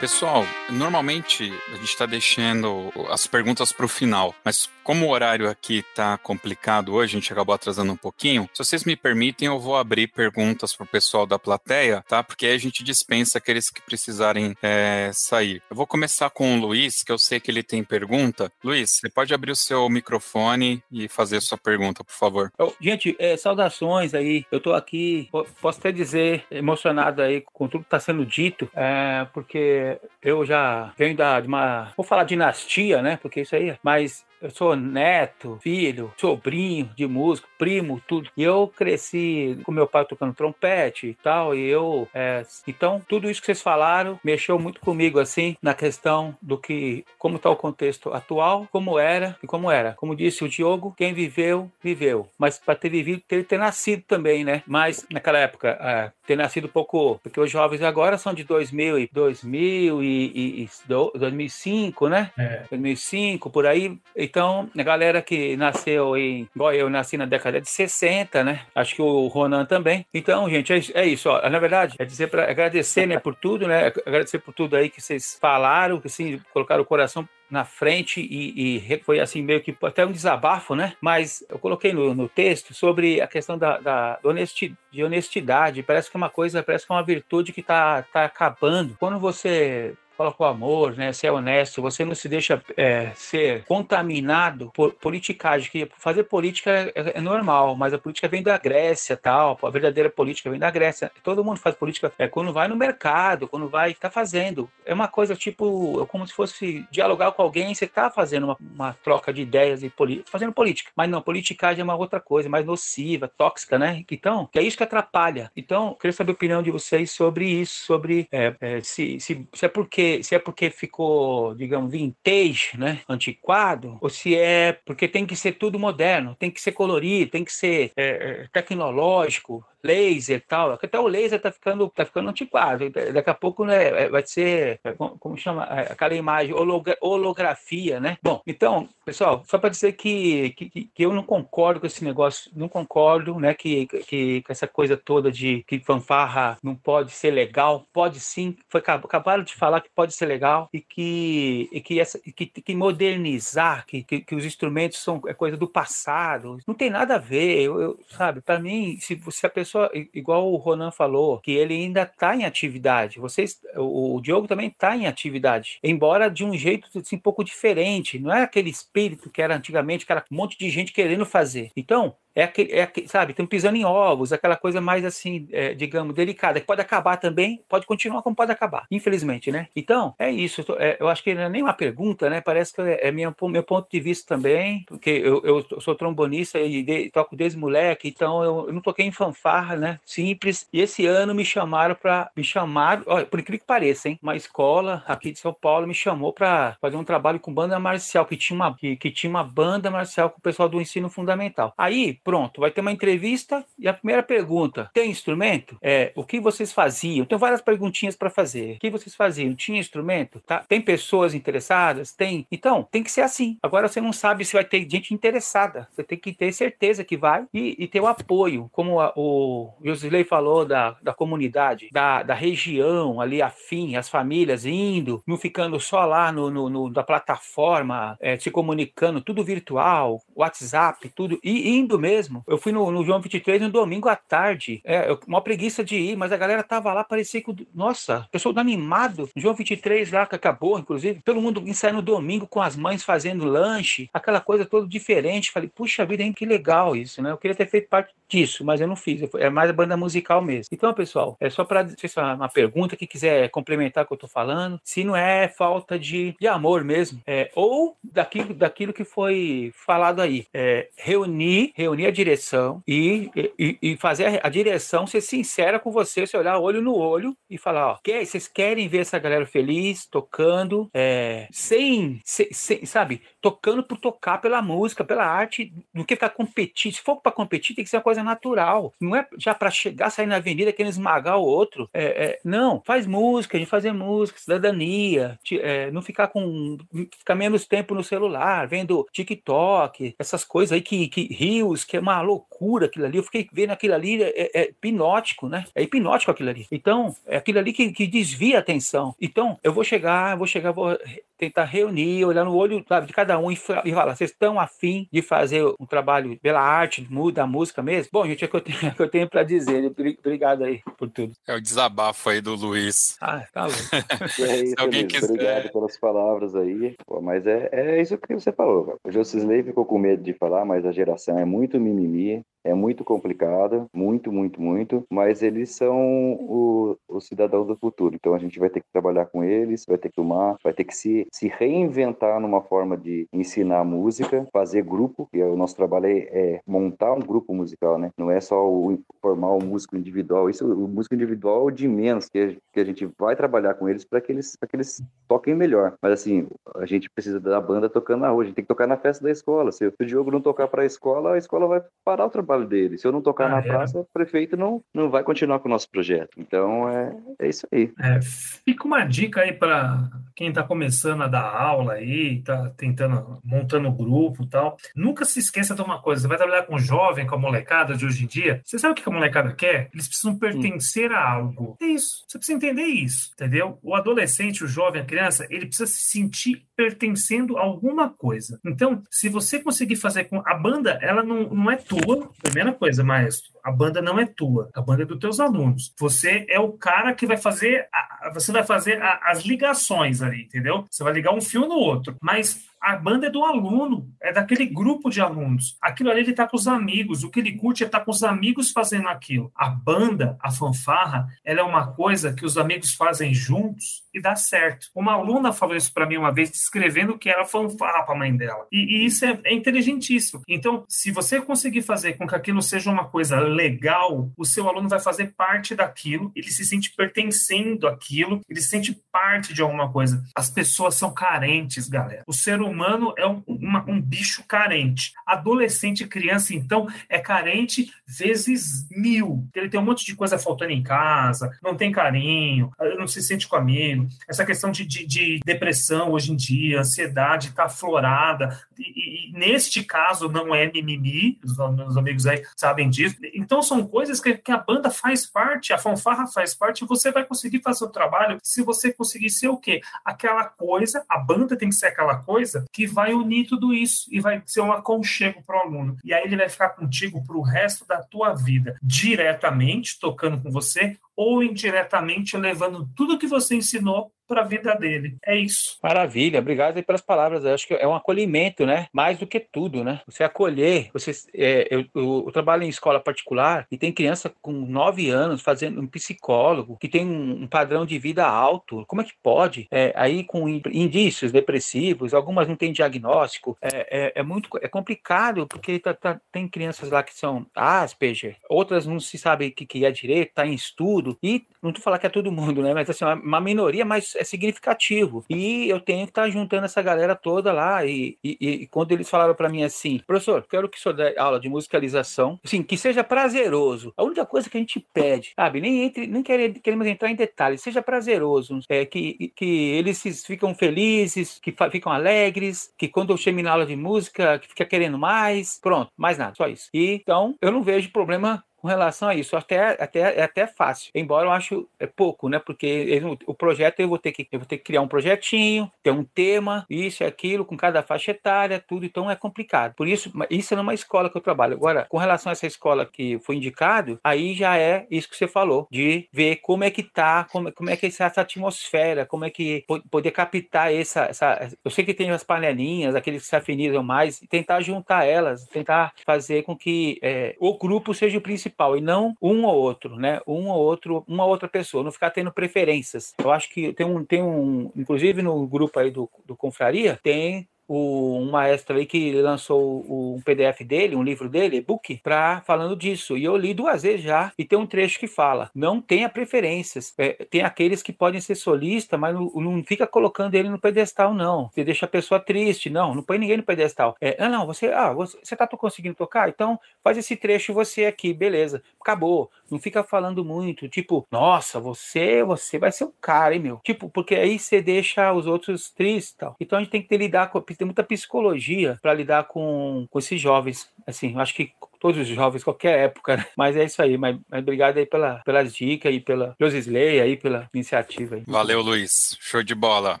Pessoal, normalmente a gente está deixando as perguntas para o final, mas como o horário aqui está complicado hoje, a gente acabou atrasando um pouquinho. Se vocês me permitem, eu vou abrir perguntas para o pessoal da plateia, tá? Porque aí a gente dispensa aqueles que precisarem é, sair. Eu vou começar com o Luiz, que eu sei que ele tem pergunta. Luiz, você pode abrir o seu microfone e fazer sua pergunta, por favor. Gente, é, saudações aí. Eu estou aqui, posso até dizer, emocionado aí com tudo que está sendo dito, é, porque eu já venho da, de uma, vou falar dinastia, né? Porque isso aí, mas eu sou neto, filho, sobrinho de músico, primo, tudo. E eu cresci com meu pai tocando trompete e tal, e eu. É, então, tudo isso que vocês falaram mexeu muito comigo, assim, na questão do que. como está o contexto atual, como era e como era. Como disse o Diogo, quem viveu, viveu. Mas para ter vivido, ter, ter nascido também, né? Mas naquela época, é, ter nascido pouco. Porque os jovens agora são de 2000 e 2000 e, e, e 2005, né? É. 2005, por aí. Então, a galera que nasceu em. igual eu nasci na década de 60, né? Acho que o Ronan também. Então, gente, é, é isso. Ó. Na verdade, é dizer para agradecer, né, por tudo, né? Agradecer por tudo aí que vocês falaram, que assim, colocaram o coração na frente e, e, foi assim meio que até um desabafo, né? Mas eu coloquei no, no texto sobre a questão da, da honesti, de honestidade. Parece que é uma coisa, parece que é uma virtude que está tá acabando. Quando você coloca o amor, né? Você é honesto, você não se deixa é, ser contaminado por politicagem. Que fazer política é, é, normal, mas a política vem da Grécia, tal. A verdadeira política vem da Grécia. Todo mundo faz política é quando vai no mercado, quando vai tá fazendo. É uma coisa tipo é como se fosse dialogar com alguém. Você tá fazendo uma, uma troca de ideias e fazendo política. Mas não, politicagem é uma outra coisa, mais nociva, tóxica, né? Então, que é isso que atrapalha. Então, queria saber a opinião de vocês sobre isso, sobre é, é, se, se, se é porque porque se é porque ficou, digamos, vintage, né, antiquado, ou se é porque tem que ser tudo moderno, tem que ser colorido, tem que ser é, é tecnológico, laser e tal. Até o laser tá ficando, tá ficando antiquado. Daqui a pouco né, é, vai ser, é, como chama, é, aquela imagem, holografia, né? Bom, então, pessoal, só para dizer que, que, que, eu não concordo com esse negócio, não concordo, né, que, que, que essa coisa toda de que fanfarra não pode ser legal, pode sim, foi, acabaram de falar que pode ser legal e que, e que, essa, que, que modernizar, que, que, que os instrumentos são é coisa do passado, não tem nada a ver, eu, eu sabe, para mim, se, se a pessoa igual o Ronan falou, que ele ainda está em atividade. Vocês, o, o Diogo também está em atividade, embora de um jeito assim, um pouco diferente. Não é aquele espírito que era antigamente, que era um monte de gente querendo fazer. Então, é aquele, é aquele, sabe, estão pisando em ovos, aquela coisa mais assim, é, digamos, delicada, que pode acabar também, pode continuar como pode acabar, infelizmente, né? Então, é isso. Eu, tô, é, eu acho que não é nem uma pergunta, né? Parece que é, é minha, meu ponto de vista também, porque eu, eu sou trombonista e de, toco desde moleque, então eu, eu, não toquei em fanfarra, né? Simples. E esse ano me chamaram para me chamar, olha, por incrível que pareça, hein? Uma escola aqui de São Paulo me chamou para fazer um trabalho com banda marcial, que tinha uma que, que tinha uma banda marcial com o pessoal do ensino fundamental. Aí Pronto, vai ter uma entrevista e a primeira pergunta: tem instrumento? É, o que vocês faziam? Tem várias perguntinhas para fazer. O que vocês faziam? Tinha instrumento? Tá? Tem pessoas interessadas? Tem. Então, tem que ser assim. Agora você não sabe se vai ter gente interessada. Você tem que ter certeza que vai e, e ter o apoio, como a, o Josilei falou da, da comunidade, da, da região ali afim, as famílias indo, não ficando só lá no, no, no da plataforma, é, se comunicando, tudo virtual, WhatsApp, tudo, e indo mesmo mesmo. Eu fui no, no João 23 no domingo à tarde. É, eu, uma preguiça de ir, mas a galera tava lá, parecia que. Nossa, pessoal animado. João 23 lá, que acabou, inclusive. Todo mundo ensaiando domingo com as mães fazendo lanche, aquela coisa toda diferente. Falei, puxa vida, hein, que legal isso, né? Eu queria ter feito parte disso, mas eu não fiz. É mais a banda musical mesmo. Então, pessoal, é só para se é uma pergunta que quiser complementar o que eu tô falando. Se não é falta de, de amor mesmo, é, ou daquilo, daquilo que foi falado aí. É, reunir, reunir a direção e, e, e, fazer a direção ser sincera com você, você olhar olho no olho e falar, ó, que, vocês querem ver essa galera feliz, tocando, é, sem, sem, sem, sabe, tocando por tocar pela música, pela arte, do que ficar competindo. Se for para competir, tem que ser uma coisa natural. Não é já para chegar, sair na avenida querendo esmagar o outro. É, é, não, faz música, gente fazer música, cidadania, é, não ficar com ficar menos tempo no celular, vendo TikTok, essas coisas aí que, que rios, que é uma loucura aquilo ali. Eu fiquei vendo aquilo ali, é, é hipnótico, né? É hipnótico aquilo ali. Então, é aquilo ali que, que desvia a atenção. Então, eu vou chegar, vou chegar, vou tentar reunir, olhar no olho sabe, de cada um e, falar: vocês estão afim de fazer um trabalho pela arte, da música mesmo? Bom, gente, é o que eu tenho, [laughs] é eu tenho para dizer. Obrigado aí por tudo. É o desabafo aí do Luiz. Ah, tá louco. [laughs] É isso, alguém quiser... Obrigado pelas palavras aí. Pô, mas é, é isso que você falou. O Josisley ficou com medo de falar, mas a geração é muito mimimi é muito complicada, muito, muito, muito, mas eles são o, o cidadão do futuro. Então a gente vai ter que trabalhar com eles, vai ter que tomar, vai ter que se, se reinventar numa forma de ensinar música, fazer grupo, e o nosso trabalho é, é montar um grupo musical, né? Não é só o, formar o um músico individual. Isso, o músico individual de menos, que, que a gente vai trabalhar com eles para que eles, que eles toquem melhor. Mas assim, a gente precisa da banda tocando na rua, a gente tem que tocar na festa da escola. Se o Diogo não tocar para a escola, a escola vai parar o trabalho trabalho dele. Se eu não tocar ah, na é. praça, o prefeito não, não vai continuar com o nosso projeto. Então é, é isso aí. É, fica uma dica aí para quem está começando a dar aula aí, está tentando, montando grupo e tal. Nunca se esqueça de uma coisa: você vai trabalhar com jovem, com a molecada de hoje em dia. Você sabe o que a molecada quer? Eles precisam pertencer a algo. É isso. Você precisa entender isso, entendeu? O adolescente, o jovem, a criança, ele precisa se sentir pertencendo a alguma coisa. Então, se você conseguir fazer com a banda, ela não, não é tua, primeira coisa, maestro a banda não é tua, a banda é dos teus alunos. Você é o cara que vai fazer, a, você vai fazer a, as ligações ali, entendeu? Você vai ligar um fio no outro. Mas a banda é do aluno, é daquele grupo de alunos. Aquilo ali ele está com os amigos, o que ele curte é estar tá com os amigos fazendo aquilo. A banda, a fanfarra, ela é uma coisa que os amigos fazem juntos e dá certo. Uma aluna falou isso para mim uma vez, descrevendo que era fanfarra para a mãe dela. E, e isso é, é inteligentíssimo. Então, se você conseguir fazer com que aquilo seja uma coisa legal, o seu aluno vai fazer parte daquilo, ele se sente pertencendo àquilo, ele se sente parte de alguma coisa. As pessoas são carentes, galera. O ser humano é um, uma, um bicho carente. Adolescente e criança, então, é carente vezes mil. Ele tem um monte de coisa faltando em casa, não tem carinho, não se sente com amigo. Essa questão de, de, de depressão hoje em dia, ansiedade está aflorada. E, e, neste caso, não é mimimi, os meus amigos aí sabem disso. Então, são coisas que, que a banda faz parte, a fanfarra faz parte, e você vai conseguir fazer o trabalho se você conseguir ser o quê? Aquela coisa, a banda tem que ser aquela coisa que vai unir tudo isso e vai ser um aconchego para o aluno. E aí ele vai ficar contigo para o resto da tua vida, diretamente tocando com você ou indiretamente levando tudo que você ensinou para a vida dele. É isso. Maravilha, obrigado aí pelas palavras. Eu acho que é um acolhimento, né? Mais do que tudo, né? Você acolher, você, é, eu, eu, eu, trabalho em escola particular e tem criança com nove anos fazendo um psicólogo que tem um, um padrão de vida alto. Como é que pode? É, aí com indícios depressivos, algumas não têm diagnóstico. É, é, é muito é complicado porque tá, tá, tem crianças lá que são Asperger, outras não se sabe o que, que é direito, tá em estudo e não tô falar que é todo mundo, né? Mas assim, uma minoria, mas é significativo. E eu tenho que estar tá juntando essa galera toda lá. E, e, e quando eles falaram para mim assim, professor, quero que o senhor dê aula de musicalização, assim, que seja prazeroso. A única coisa que a gente pede, sabe? Nem, entre, nem queremos entrar em detalhes, seja prazeroso. É, que, que eles ficam felizes, que ficam alegres, que quando eu chego na aula de música, que fica querendo mais. Pronto, mais nada, só isso. E, então, eu não vejo problema com relação a isso. Até, até, é até fácil, embora eu acho é pouco, né? Porque ele, o projeto eu vou, ter que, eu vou ter que criar um projetinho, ter um tema, isso e aquilo, com cada faixa etária, tudo, então é complicado. Por isso, isso é numa escola que eu trabalho. Agora, com relação a essa escola que foi indicado, aí já é isso que você falou, de ver como é que tá, como, como é que é essa atmosfera, como é que poder captar essa, essa. Eu sei que tem as panelinhas, aqueles que se afinizam mais, tentar juntar elas, tentar fazer com que é, o grupo seja o principal principal e não um ou outro, né? Um ou outro, uma outra pessoa, não ficar tendo preferências. Eu acho que tem um, tem um, inclusive no grupo aí do, do Confraria, tem o, um maestro aí que lançou um PDF dele, um livro dele, e-book, para falando disso. E eu li duas vezes já, e tem um trecho que fala: não tenha preferências. É, tem aqueles que podem ser solistas, mas não, não, fica colocando ele no pedestal, não. Você deixa a pessoa triste, não, não põe ninguém no pedestal. É, ah, não, você, ah, você, você tá conseguindo tocar? Então faz esse trecho você aqui, beleza. Acabou. Não fica falando muito, tipo, nossa, você, você vai ser um cara, hein, meu? Tipo, porque aí você deixa os outros tristes tal. Então a gente tem que lidar com tem muita psicologia para lidar com, com esses jovens. Assim, eu acho que todos os jovens, qualquer época, né? [laughs] Mas é isso aí. Mas, mas obrigado aí pela, pelas dicas e pela Josisley aí, pela iniciativa aí. Valeu, Luiz. Show de bola.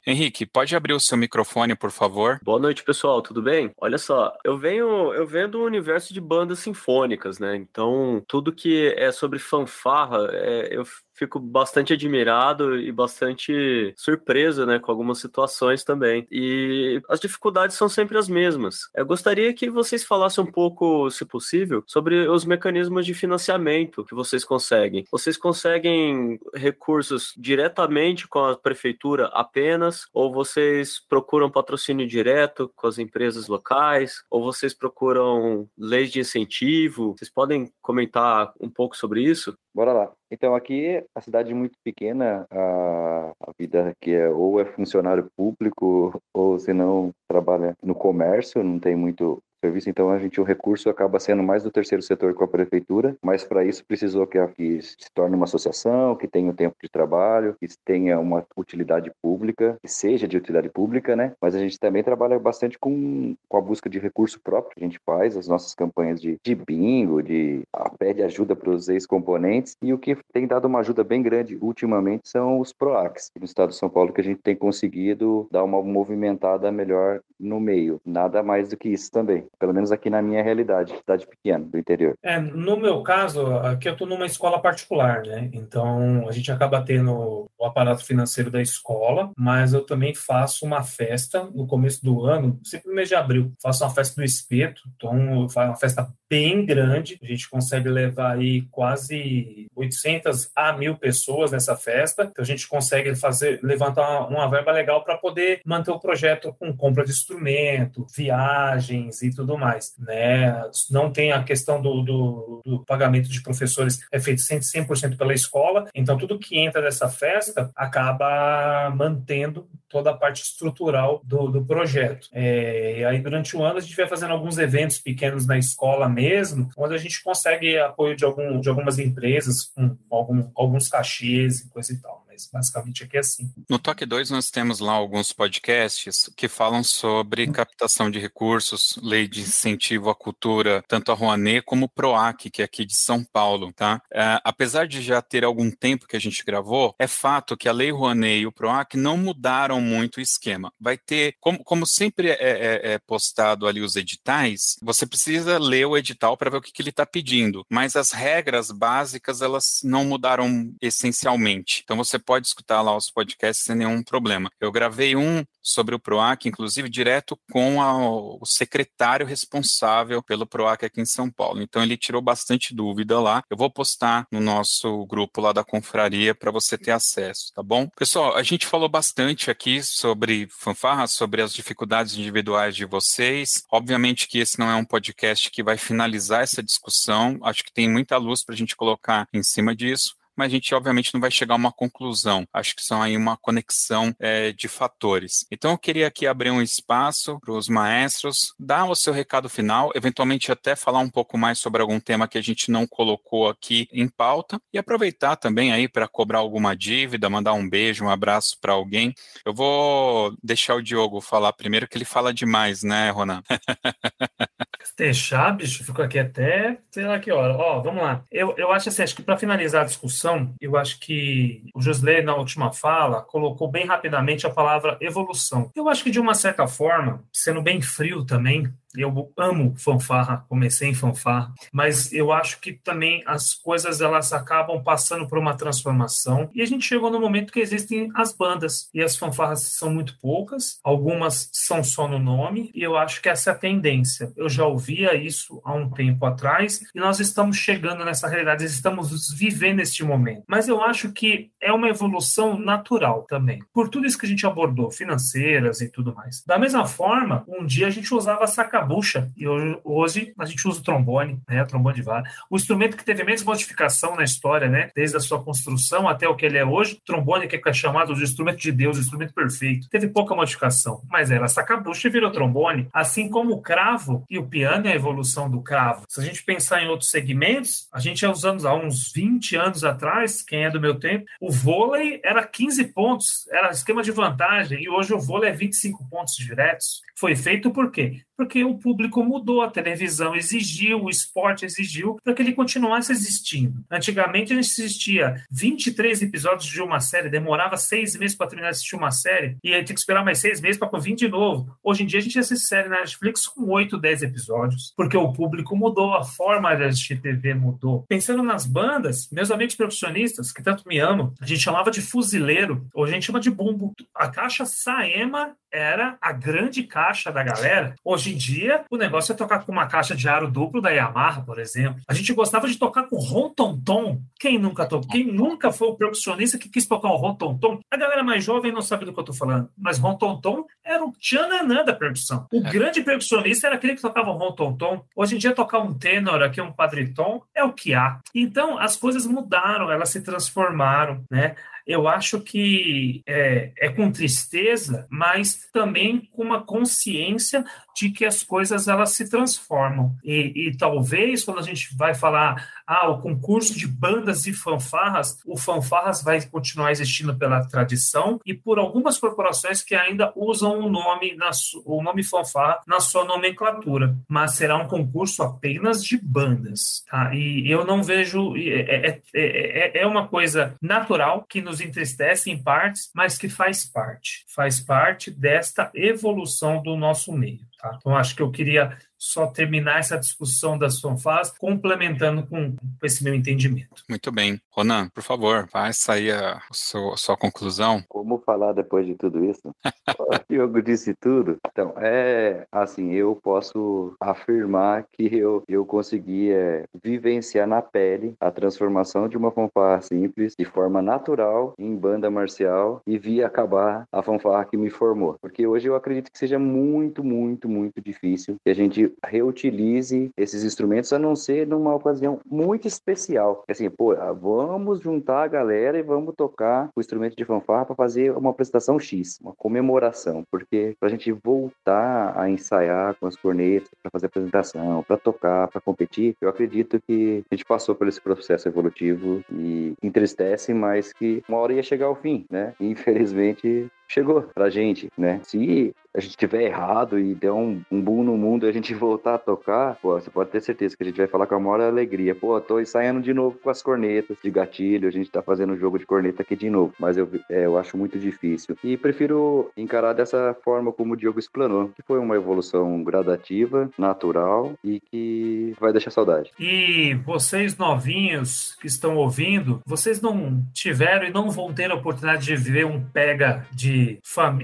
Henrique, pode abrir o seu microfone, por favor? Boa noite, pessoal. Tudo bem? Olha só, eu venho, eu venho do universo de bandas sinfônicas, né? Então, tudo que é sobre fanfarra, é, eu fico bastante admirado e bastante surpreso, né, com algumas situações também. E as dificuldades são sempre as mesmas. Eu gostaria que vocês falassem um pouco, se possível, sobre os mecanismos de financiamento que vocês conseguem. Vocês conseguem recursos diretamente com a prefeitura apenas, ou vocês procuram patrocínio direto com as empresas locais, ou vocês procuram leis de incentivo? Vocês podem comentar um pouco sobre isso? Bora lá. Então, aqui, a cidade é muito pequena, a, a vida aqui é ou é funcionário público, ou se não, trabalha no comércio, não tem muito serviço, então a gente o recurso acaba sendo mais do terceiro setor com a prefeitura, mas para isso precisou que, que se torne uma associação, que tenha um tempo de trabalho, que tenha uma utilidade pública, que seja de utilidade pública, né? Mas a gente também trabalha bastante com, com a busca de recurso próprio, a gente faz as nossas campanhas de, de bingo, de a, pede ajuda para os ex-componentes, e o que tem dado uma ajuda bem grande ultimamente são os PROACs, no estado de São Paulo, que a gente tem conseguido dar uma movimentada melhor no meio. Nada mais do que isso também pelo menos aqui na minha realidade, cidade pequena, do interior. É, no meu caso, aqui eu estou numa escola particular, né? Então a gente acaba tendo o aparato financeiro da escola, mas eu também faço uma festa no começo do ano, sempre no mês de abril, faço uma festa do espeto, então faço uma festa bem grande, a gente consegue levar aí quase 800 a mil pessoas nessa festa, então a gente consegue fazer levantar uma, uma verba legal para poder manter o projeto com compra de instrumento, viagens e tudo tudo mais, né? Não tem a questão do, do, do pagamento de professores, é feito 100%, pela escola, então tudo que entra nessa festa acaba mantendo toda a parte estrutural do, do projeto. É, e aí, durante o ano, a gente vai fazendo alguns eventos pequenos na escola mesmo, onde a gente consegue apoio de, algum, de algumas empresas, com algum, alguns cachês e coisa e tal mas basicamente aqui é assim. No Toque 2 nós temos lá alguns podcasts que falam sobre captação de recursos, lei de incentivo à cultura, tanto a Rouanet como o PROAC, que é aqui de São Paulo, tá? É, apesar de já ter algum tempo que a gente gravou, é fato que a lei Rouanet e o PROAC não mudaram muito o esquema. Vai ter, como, como sempre é, é, é postado ali os editais, você precisa ler o edital para ver o que, que ele está pedindo, mas as regras básicas elas não mudaram essencialmente. Então você pode escutar lá os podcasts sem nenhum problema. Eu gravei um sobre o PROAC, inclusive direto com a, o secretário responsável pelo PROAC aqui em São Paulo. Então ele tirou bastante dúvida lá. Eu vou postar no nosso grupo lá da confraria para você ter acesso, tá bom? Pessoal, a gente falou bastante aqui sobre fanfarra, sobre as dificuldades individuais de vocês. Obviamente que esse não é um podcast que vai finalizar essa discussão. Acho que tem muita luz para a gente colocar em cima disso mas a gente obviamente não vai chegar a uma conclusão. Acho que são aí uma conexão é, de fatores. Então eu queria aqui abrir um espaço para os maestros, dar o seu recado final, eventualmente até falar um pouco mais sobre algum tema que a gente não colocou aqui em pauta e aproveitar também aí para cobrar alguma dívida, mandar um beijo, um abraço para alguém. Eu vou deixar o Diogo falar primeiro, que ele fala demais, né, Ronan? [laughs] Deixar, bicho, fico aqui até sei lá que hora. Ó, vamos lá. Eu, eu acho assim, acho que para finalizar a discussão, discussão, eu acho que o Josley, na última fala, colocou bem rapidamente a palavra evolução. Eu acho que, de uma certa forma, sendo bem frio também, eu amo fanfarra, comecei em fanfarra, mas eu acho que também as coisas elas acabam passando por uma transformação e a gente chegou no momento que existem as bandas e as fanfarras são muito poucas, algumas são só no nome e eu acho que essa é a tendência. Eu já ouvia isso há um tempo atrás e nós estamos chegando nessa realidade, estamos vivendo este momento. Mas eu acho que é uma evolução natural também, por tudo isso que a gente abordou, financeiras e tudo mais. Da mesma forma, um dia a gente usava saca bucha, e hoje, hoje, a gente usa o trombone, né, o trombone de vara. O instrumento que teve menos modificação na história, né, desde a sua construção até o que ele é hoje, o trombone que é chamado de instrumento de Deus, instrumento perfeito, teve pouca modificação, mas era sacabucha e virou trombone, assim como o cravo e o piano é a evolução do cravo. Se a gente pensar em outros segmentos, a gente há uns anos, há uns 20 anos atrás, quem é do meu tempo, o vôlei era 15 pontos, era esquema de vantagem, e hoje o vôlei é 25 pontos diretos. Foi feito por quê? Porque o público mudou, a televisão exigiu, o esporte exigiu para que ele continuasse existindo. Antigamente a gente assistia 23 episódios de uma série, demorava seis meses para terminar de assistir uma série, e aí tinha que esperar mais seis meses para vir de novo. Hoje em dia a gente assiste série na Netflix com 8, 10 episódios, porque o público mudou, a forma de assistir TV mudou. Pensando nas bandas, meus amigos percussionistas, que tanto me amam, a gente chamava de fuzileiro, hoje a gente chama de bumbo. A caixa Saema era a grande caixa da galera. Hoje em dia, o negócio é tocar com uma caixa de aro duplo da Yamaha, por exemplo. A gente gostava de tocar com rontonton. Quem nunca tocou? Quem nunca foi o percussionista que quis tocar um rontonton? A galera mais jovem não sabe do que eu tô falando, mas rontonton era o tchananã da percussão. O é. grande percussionista era aquele que tocava um rontonton. Hoje em dia, tocar um tenor aqui, um padriton, é o que há. Então, as coisas mudaram, elas se transformaram, né? Eu acho que é, é com tristeza, mas também com uma consciência de que as coisas elas se transformam. E, e, talvez quando a gente vai falar, ah, o concurso de bandas e fanfarras, o fanfarras vai continuar existindo pela tradição e por algumas corporações que ainda usam o nome, na, o nome fanfarra na sua nomenclatura, mas será um concurso apenas de bandas. Tá? E eu não vejo. É, é, é, é uma coisa natural que nos entristece em partes, mas que faz parte. Faz parte desta evolução do nosso meio. Tá? Então, acho que eu queria só terminar essa discussão das fanfarras complementando com, com esse meu entendimento. Muito bem. Ronan, por favor, faça aí a, sua, a sua conclusão. Como falar depois de tudo isso? [laughs] o Diogo disse tudo. Então, é assim, eu posso afirmar que eu, eu consegui é, vivenciar na pele a transformação de uma fanfarra simples de forma natural em banda marcial e vi acabar a fanfarra que me formou. Porque hoje eu acredito que seja muito, muito, muito difícil que a gente reutilize esses instrumentos, a não ser numa ocasião muito especial. Assim, pô, ah, vamos juntar a galera e vamos tocar o instrumento de fanfarra para fazer uma apresentação X, uma comemoração, porque para a gente voltar a ensaiar com as cornetas, para fazer apresentação, para tocar, para competir, eu acredito que a gente passou por esse processo evolutivo e entristece, mas que uma hora ia chegar ao fim, né? Infelizmente chegou pra gente, né? Se a gente tiver errado e der um, um boom no mundo e a gente [laughs] voltar a tocar, pô, você pode ter certeza que a gente vai falar com a maior alegria. Pô, tô ensaiando de novo com as cornetas de gatilho, a gente tá fazendo um jogo de corneta aqui de novo. Mas eu, é, eu acho muito difícil. E prefiro encarar dessa forma como o Diogo explanou, que foi uma evolução gradativa, natural e que vai deixar saudade. E vocês novinhos que estão ouvindo, vocês não tiveram e não vão ter a oportunidade de ver um pega de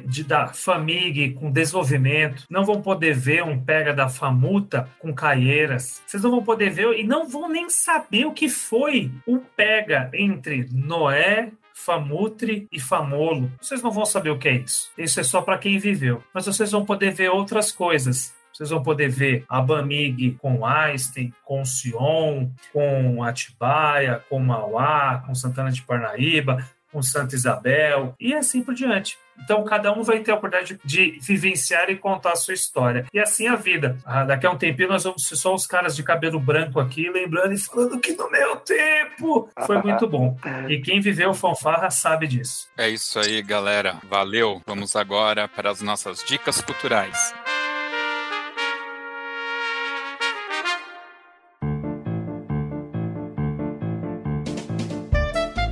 de, da FAMIG com desenvolvimento, não vão poder ver um pega da FAMUTA com caieiras, vocês não vão poder ver e não vão nem saber o que foi o pega entre Noé, Famutre e Famolo. Vocês não vão saber o que é isso. Isso é só para quem viveu. Mas vocês vão poder ver outras coisas. Vocês vão poder ver a Bamig com Einstein, com Sion, com Atibaia, com Mauá, com Santana de Parnaíba, com Santa Isabel e assim por diante. Então, cada um vai ter a oportunidade de, vivenciar e contar a sua história. E assim a vida. Ah, daqui a um tempinho nós vamos ser só os caras de cabelo branco aqui, lembrando e falando que no meu tempo foi muito bom. E quem viveu fanfarra sabe disso. É isso aí, galera. Valeu. Vamos agora para as nossas dicas culturais.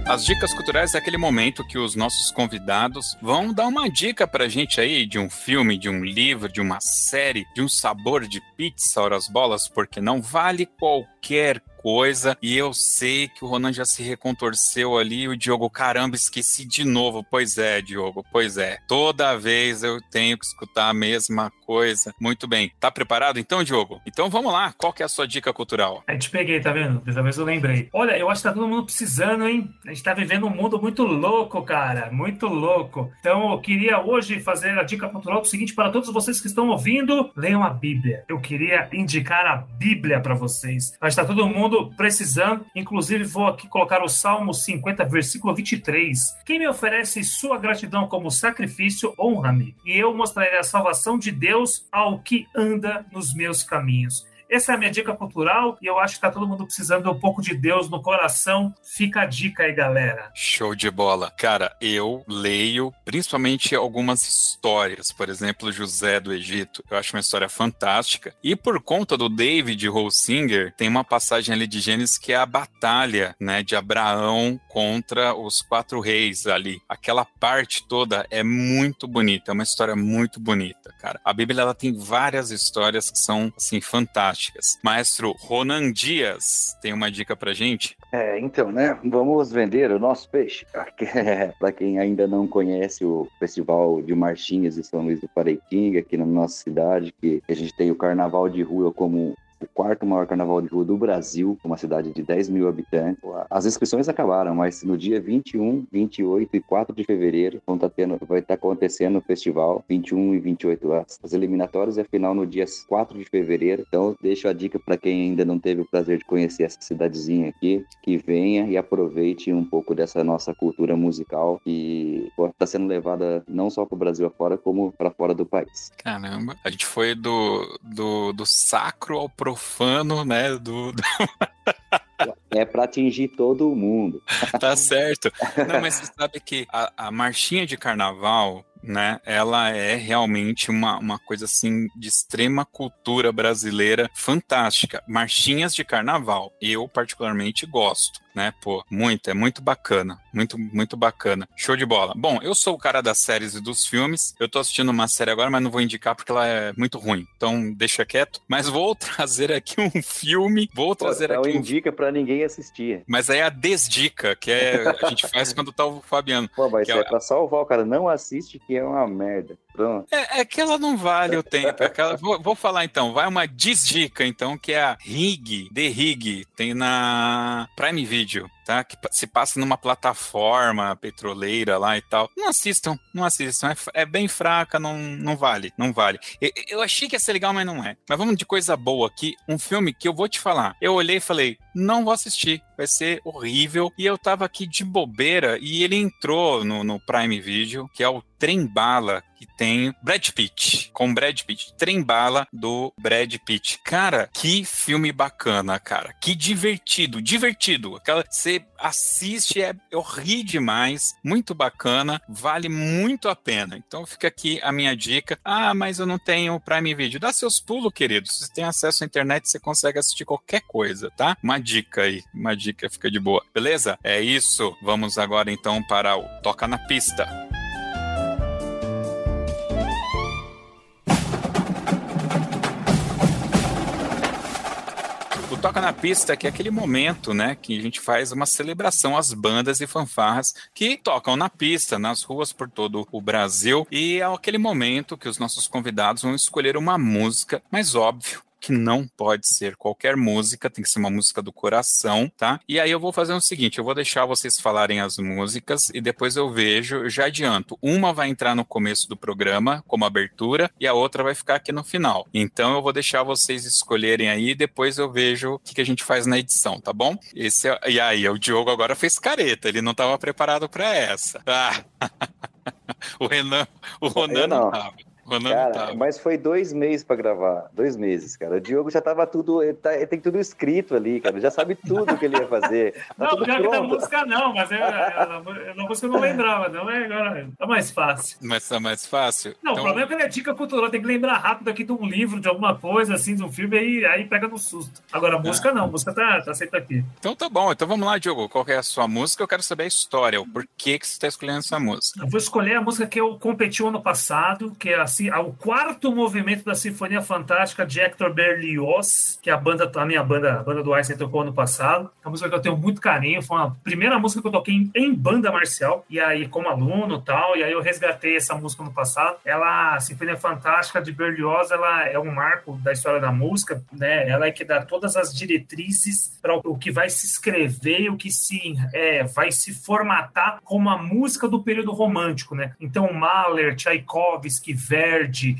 As dicas culturais é aquele momento que os nossos convidados vão dar uma dica pra gente aí de um filme, de um livro, de uma série, de um sabor de pizza, horas bolas, porque não vale qualquer coisa. E eu sei que o Ronan já se recontorceu ali. E o Diogo, caramba, esqueci de novo. Pois é, Diogo, pois é. Toda vez eu tenho que escutar a mesma coisa. Muito bem. Tá preparado então, Diogo? Então vamos lá. Qual que é a sua dica cultural? A gente peguei, tá vendo? Dessa vez eu lembrei. Olha, eu acho que tá todo mundo precisando, hein? A gente tá vivendo um mundo muito louco, cara. Muito louco. Então eu queria hoje fazer a dica cultural do seguinte para todos vocês que estão ouvindo: leiam a Bíblia. Eu queria indicar a Bíblia para vocês. Que tá todo mundo precisando. Inclusive, vou aqui colocar o Salmo 50, versículo 23. Quem me oferece sua gratidão como sacrifício, honra-me, e eu mostrarei a salvação de Deus ao que anda nos meus caminhos. Essa é a minha dica cultural e eu acho que tá todo mundo precisando um pouco de Deus no coração. Fica a dica aí, galera. Show de bola. Cara, eu leio principalmente algumas histórias, por exemplo, José do Egito. Eu acho uma história fantástica. E por conta do David Holsinger, tem uma passagem ali de Gênesis que é a batalha, né, de Abraão contra os quatro reis ali. Aquela parte toda é muito bonita, é uma história muito bonita, cara. A Bíblia ela tem várias histórias que são assim fantásticas. Maestro Ronan Dias tem uma dica pra gente? É, então, né? Vamos vender o nosso peixe. [laughs] Para quem ainda não conhece o Festival de Marchinhas de São Luís do Paraitinga, aqui na nossa cidade, que a gente tem o Carnaval de Rua como o quarto maior carnaval de rua do Brasil, uma cidade de 10 mil habitantes. As inscrições acabaram, mas no dia 21, 28 e 4 de fevereiro vão tá tendo, vai estar tá acontecendo o festival, 21 e 28. As, as eliminatórias e a final no dia 4 de fevereiro. Então, deixo a dica para quem ainda não teve o prazer de conhecer essa cidadezinha aqui, que venha e aproveite um pouco dessa nossa cultura musical que está sendo levada não só para o Brasil afora, como para fora do país. Caramba, a gente foi do, do, do sacro ao pro profano, né? Do, do... [laughs] É para atingir todo mundo. tá certo. Não, mas [laughs] você sabe que a, a marchinha de carnaval, né? Ela é realmente uma, uma coisa assim de extrema cultura brasileira fantástica. Marchinhas de carnaval. Eu particularmente gosto né? Pô, muito, é muito bacana. Muito, muito bacana. Show de bola. Bom, eu sou o cara das séries e dos filmes. Eu tô assistindo uma série agora, mas não vou indicar porque ela é muito ruim. Então, deixa quieto. Mas vou [laughs] trazer aqui um filme. Vou trazer Pô, aqui. Não um... indica pra ninguém assistir. Mas aí é a desdica, que é, a gente faz quando tá o Fabiano. Pô, mas é, é pra salvar o cara. Não assiste que é uma merda. Pronto. É, é que ela não vale o tempo. É aquela, vou, vou, falar então. Vai uma desdica, então, que é a Rig, The Rig. Tem na Prime Video tá? Que se passa numa plataforma petroleira lá e tal. Não assistam, não assistam. É, é bem fraca, não, não vale, não vale. Eu, eu, achei que ia ser legal, mas não é. Mas vamos de coisa boa aqui. Um filme que eu vou te falar. Eu olhei e falei, não vou assistir. Vai ser horrível. E eu tava aqui de bobeira e ele entrou no, no Prime Video, que é o Trem Bala, que tem Brad Pitt, com Brad Pitt. Trem Bala do Brad Pitt. Cara, que filme bacana, cara. Que divertido, divertido. Aquela, você assiste, é, eu ri demais, muito bacana, vale muito a pena. Então fica aqui a minha dica. Ah, mas eu não tenho Prime Video. Dá seus pulos, queridos. Se você tem acesso à internet, você consegue assistir qualquer coisa, tá? Uma dica aí, uma dica fica de boa. Beleza? É isso. Vamos agora então para o Toca na Pista. Toca na Pista, que é aquele momento, né, que a gente faz uma celebração às bandas e fanfarras que tocam na pista, nas ruas por todo o Brasil. E é aquele momento que os nossos convidados vão escolher uma música, mas óbvio, que não pode ser qualquer música, tem que ser uma música do coração, tá? E aí eu vou fazer o seguinte, eu vou deixar vocês falarem as músicas e depois eu vejo, eu já adianto, uma vai entrar no começo do programa como abertura e a outra vai ficar aqui no final. Então eu vou deixar vocês escolherem aí e depois eu vejo o que, que a gente faz na edição, tá bom? Esse é... E aí, o Diogo agora fez careta, ele não estava preparado para essa. [laughs] Ah. [laughs] o Renan, o Ronan não estava. Cara, tá. mas foi dois meses para gravar. Dois meses, cara. O Diogo já tava tudo. Ele, tá, ele tem tudo escrito ali, cara. Ele já sabe tudo que ele ia fazer. [laughs] Tá não, pior que da música não, mas é, é, na música eu não lembrava, não. É, agora tá mais fácil. Mas tá mais fácil? Não, então... o problema é que ele é dica cultural. Tem que lembrar rápido aqui de um livro, de alguma coisa, assim, de um filme, aí, aí pega no susto. Agora, a música ah. não, a música tá, tá aceita aqui. Então tá bom. Então vamos lá, Diogo. Qual é a sua música? Eu quero saber a história, o porquê que você está escolhendo essa música. Eu vou escolher a música que eu competi ano passado, que é assim, o quarto quarto movimento da Sinfonia Fantástica de Hector Berlioz, que é a banda, a minha banda, a banda do Einstein tocou ano passado. É uma música que eu tenho muito carinho, foi a primeira música que eu toquei em, em banda marcial, e aí como aluno tal, e aí eu resgatei essa música no passado. Ela, a Sinfonia Fantástica de Berlioz, ela é um marco da história da música, né? Ela é que dá todas as diretrizes para o que vai se escrever, o que se é, vai se formatar como a música do período romântico, né? Então Mahler, Tchaikovsky, Verdi,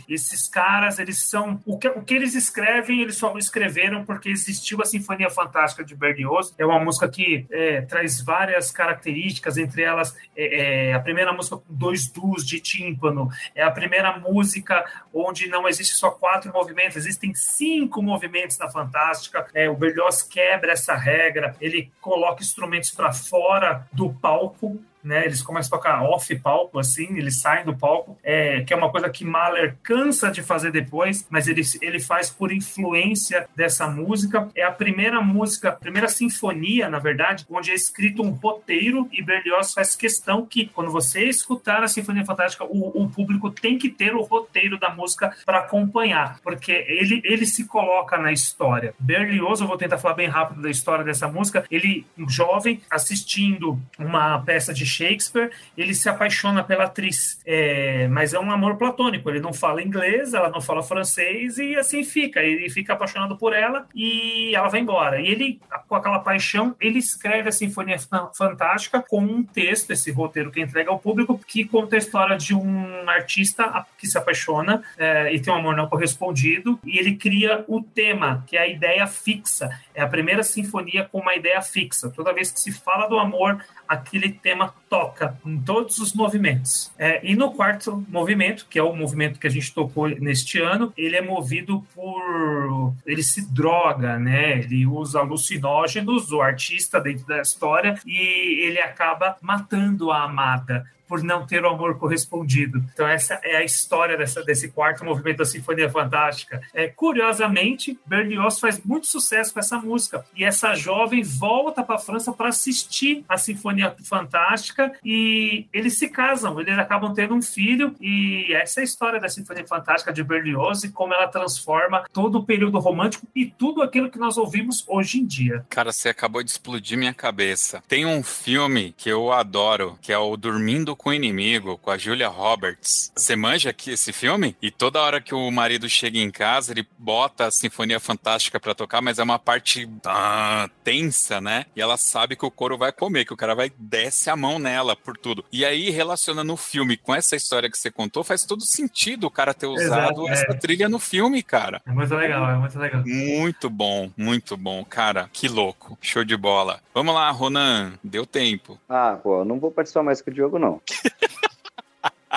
Esses caras, eles são. O que, o que eles escrevem, eles só escreveram porque existiu a Sinfonia Fantástica de Berlioz. É uma música que é, traz várias características, entre elas é, é, a primeira música com dois dus de tímpano, é a primeira música onde não existe só quatro movimentos, existem cinco movimentos na Fantástica. É, o Berlioz quebra essa regra, ele coloca instrumentos para fora do palco né? Eles começam a tocar off palco, assim, eles saem do palco, é, que é uma coisa que Mahler cansa de fazer depois, mas ele, ele faz por influência dessa música. É a primeira música, a primeira sinfonia, na verdade, onde é escrito um roteiro e Berlioz faz questão que, quando você escutar a Sinfonia Fantástica, o, o público tem que ter o roteiro da música para acompanhar, porque ele, ele se coloca na história. Berlioz, eu vou tentar falar bem rápido da história dessa música, ele, jovem, assistindo uma peça de Shakespeare, ele se apaixona pela atriz, é, mas é um amor platônico. Ele não fala inglês, ela não fala francês e assim fica. Ele fica apaixonado por ela e ela vai embora. E ele, com aquela paixão, ele escreve a Sinfonia Fantástica com um texto, esse roteiro que entrega ao público, que conta a história de um artista que se apaixona é, e tem um amor não correspondido. E ele cria o tema, que é a ideia fixa. É a primeira sinfonia com uma ideia fixa. Toda vez que se fala do amor, aquele tema toca em todos os movimentos. É, e no quarto movimento, que é o movimento que a gente tocou neste ano, ele é movido por. Ele se droga, né? Ele usa alucinógenos, o artista dentro da história, e ele acaba matando a amada por não ter o amor correspondido. Então, essa é a história dessa, desse quarto movimento da Sinfonia Fantástica. É, curiosamente, Berlioz faz muito sucesso com essa música. E essa jovem volta para a França para assistir a Sinfonia Fantástica e eles se casam, eles acabam tendo um filho. E essa é a história da Sinfonia Fantástica de Berlioz e como ela transforma todo o período romântico e tudo aquilo que nós ouvimos hoje em dia. Cara, você acabou de explodir minha cabeça. Tem um filme que eu adoro, que é o Dormindo com o Inimigo, com a Julia Roberts. Você manja aqui esse filme? E toda hora que o marido chega em casa, ele bota a Sinfonia Fantástica para tocar, mas é uma parte ah, tensa, né? E ela sabe que o couro vai comer, que o cara vai desce a mão nela por tudo. E aí, relacionando o filme com essa história que você contou, faz todo sentido o cara ter usado Exato, essa é. trilha no filme, cara. É muito legal, é muito legal. Muito bom, muito bom. Cara, que louco. Show de bola. Vamos lá, Ronan, deu tempo. Ah, pô, não vou participar mais com o Diogo, não.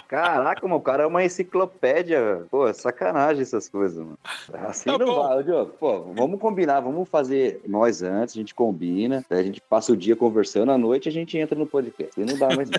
Caraca, mano, o cara é uma enciclopédia. Pô, é sacanagem essas coisas, mano. Assim tá não bom. vai, Diogo. Pô, vamos combinar, vamos fazer nós antes, a gente combina, a gente passa o dia conversando, à noite a gente entra no podcast. E não dá mais.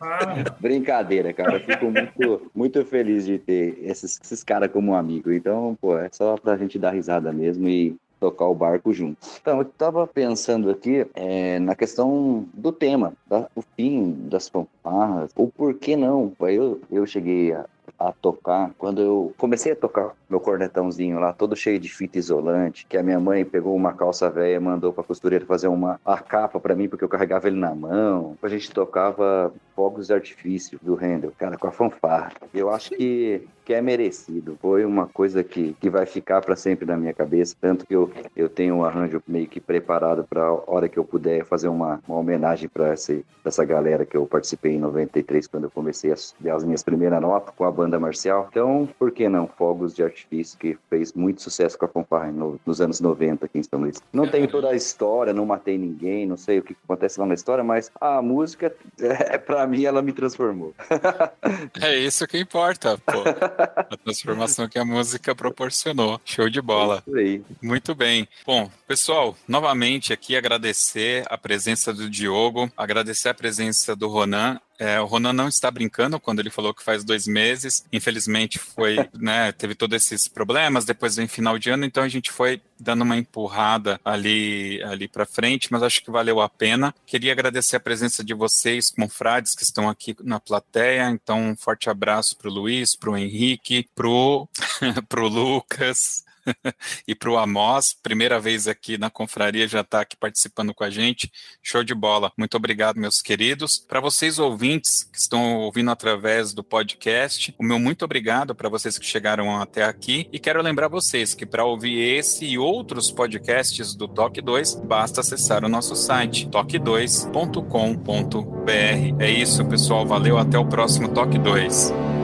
Ah. Brincadeira, cara. Eu fico muito, muito feliz de ter esses, esses caras como amigo. Então, pô, é só pra gente dar risada mesmo e tocar o barco juntos. Então, eu estava pensando aqui é, na questão do tema, da, o fim das fanfarras, ou por que não? Eu, eu cheguei a, a tocar, quando eu comecei a tocar meu cornetãozinho lá, todo cheio de fita isolante, que a minha mãe pegou uma calça velha mandou pra costureira fazer uma a capa para mim, porque eu carregava ele na mão. A gente tocava fogos de artifício do Handel, cara, com a fanfarra. Eu acho que que é merecido. Foi uma coisa que, que vai ficar para sempre na minha cabeça. Tanto que eu, eu tenho um arranjo meio que preparado para a hora que eu puder fazer uma, uma homenagem para essa galera que eu participei em 93, quando eu comecei as, as minhas primeiras notas com a banda marcial. Então, por que não? Fogos de artifício, que fez muito sucesso com a fanfarra no, nos anos 90 aqui em São Luís. Não tem toda a história, não matei ninguém, não sei o que acontece lá na história, mas a música, [laughs] é, para mim, ela me transformou. [laughs] é isso que importa, pô. a transformação que a música proporcionou. Show de bola. Muito bem. Bom, pessoal, novamente aqui agradecer a presença do Diogo, agradecer a presença do Ronan. É, o Ronan não está brincando quando ele falou que faz dois meses. Infelizmente foi, [laughs] né, teve todos esses problemas. Depois vem final de ano, então a gente foi dando uma empurrada ali, ali para frente, mas acho que valeu a pena. Queria agradecer a presença de vocês, confrades que estão aqui na plateia. Então, um forte abraço para o Luiz, para o Henrique, para o [laughs] Lucas. E para o Amos, primeira vez aqui na confraria, já está aqui participando com a gente. Show de bola. Muito obrigado, meus queridos. Para vocês ouvintes que estão ouvindo através do podcast, o meu muito obrigado para vocês que chegaram até aqui. E quero lembrar vocês que para ouvir esse e outros podcasts do Toque 2, basta acessar o nosso site toque2.com.br. É isso, pessoal. Valeu. Até o próximo Toque 2.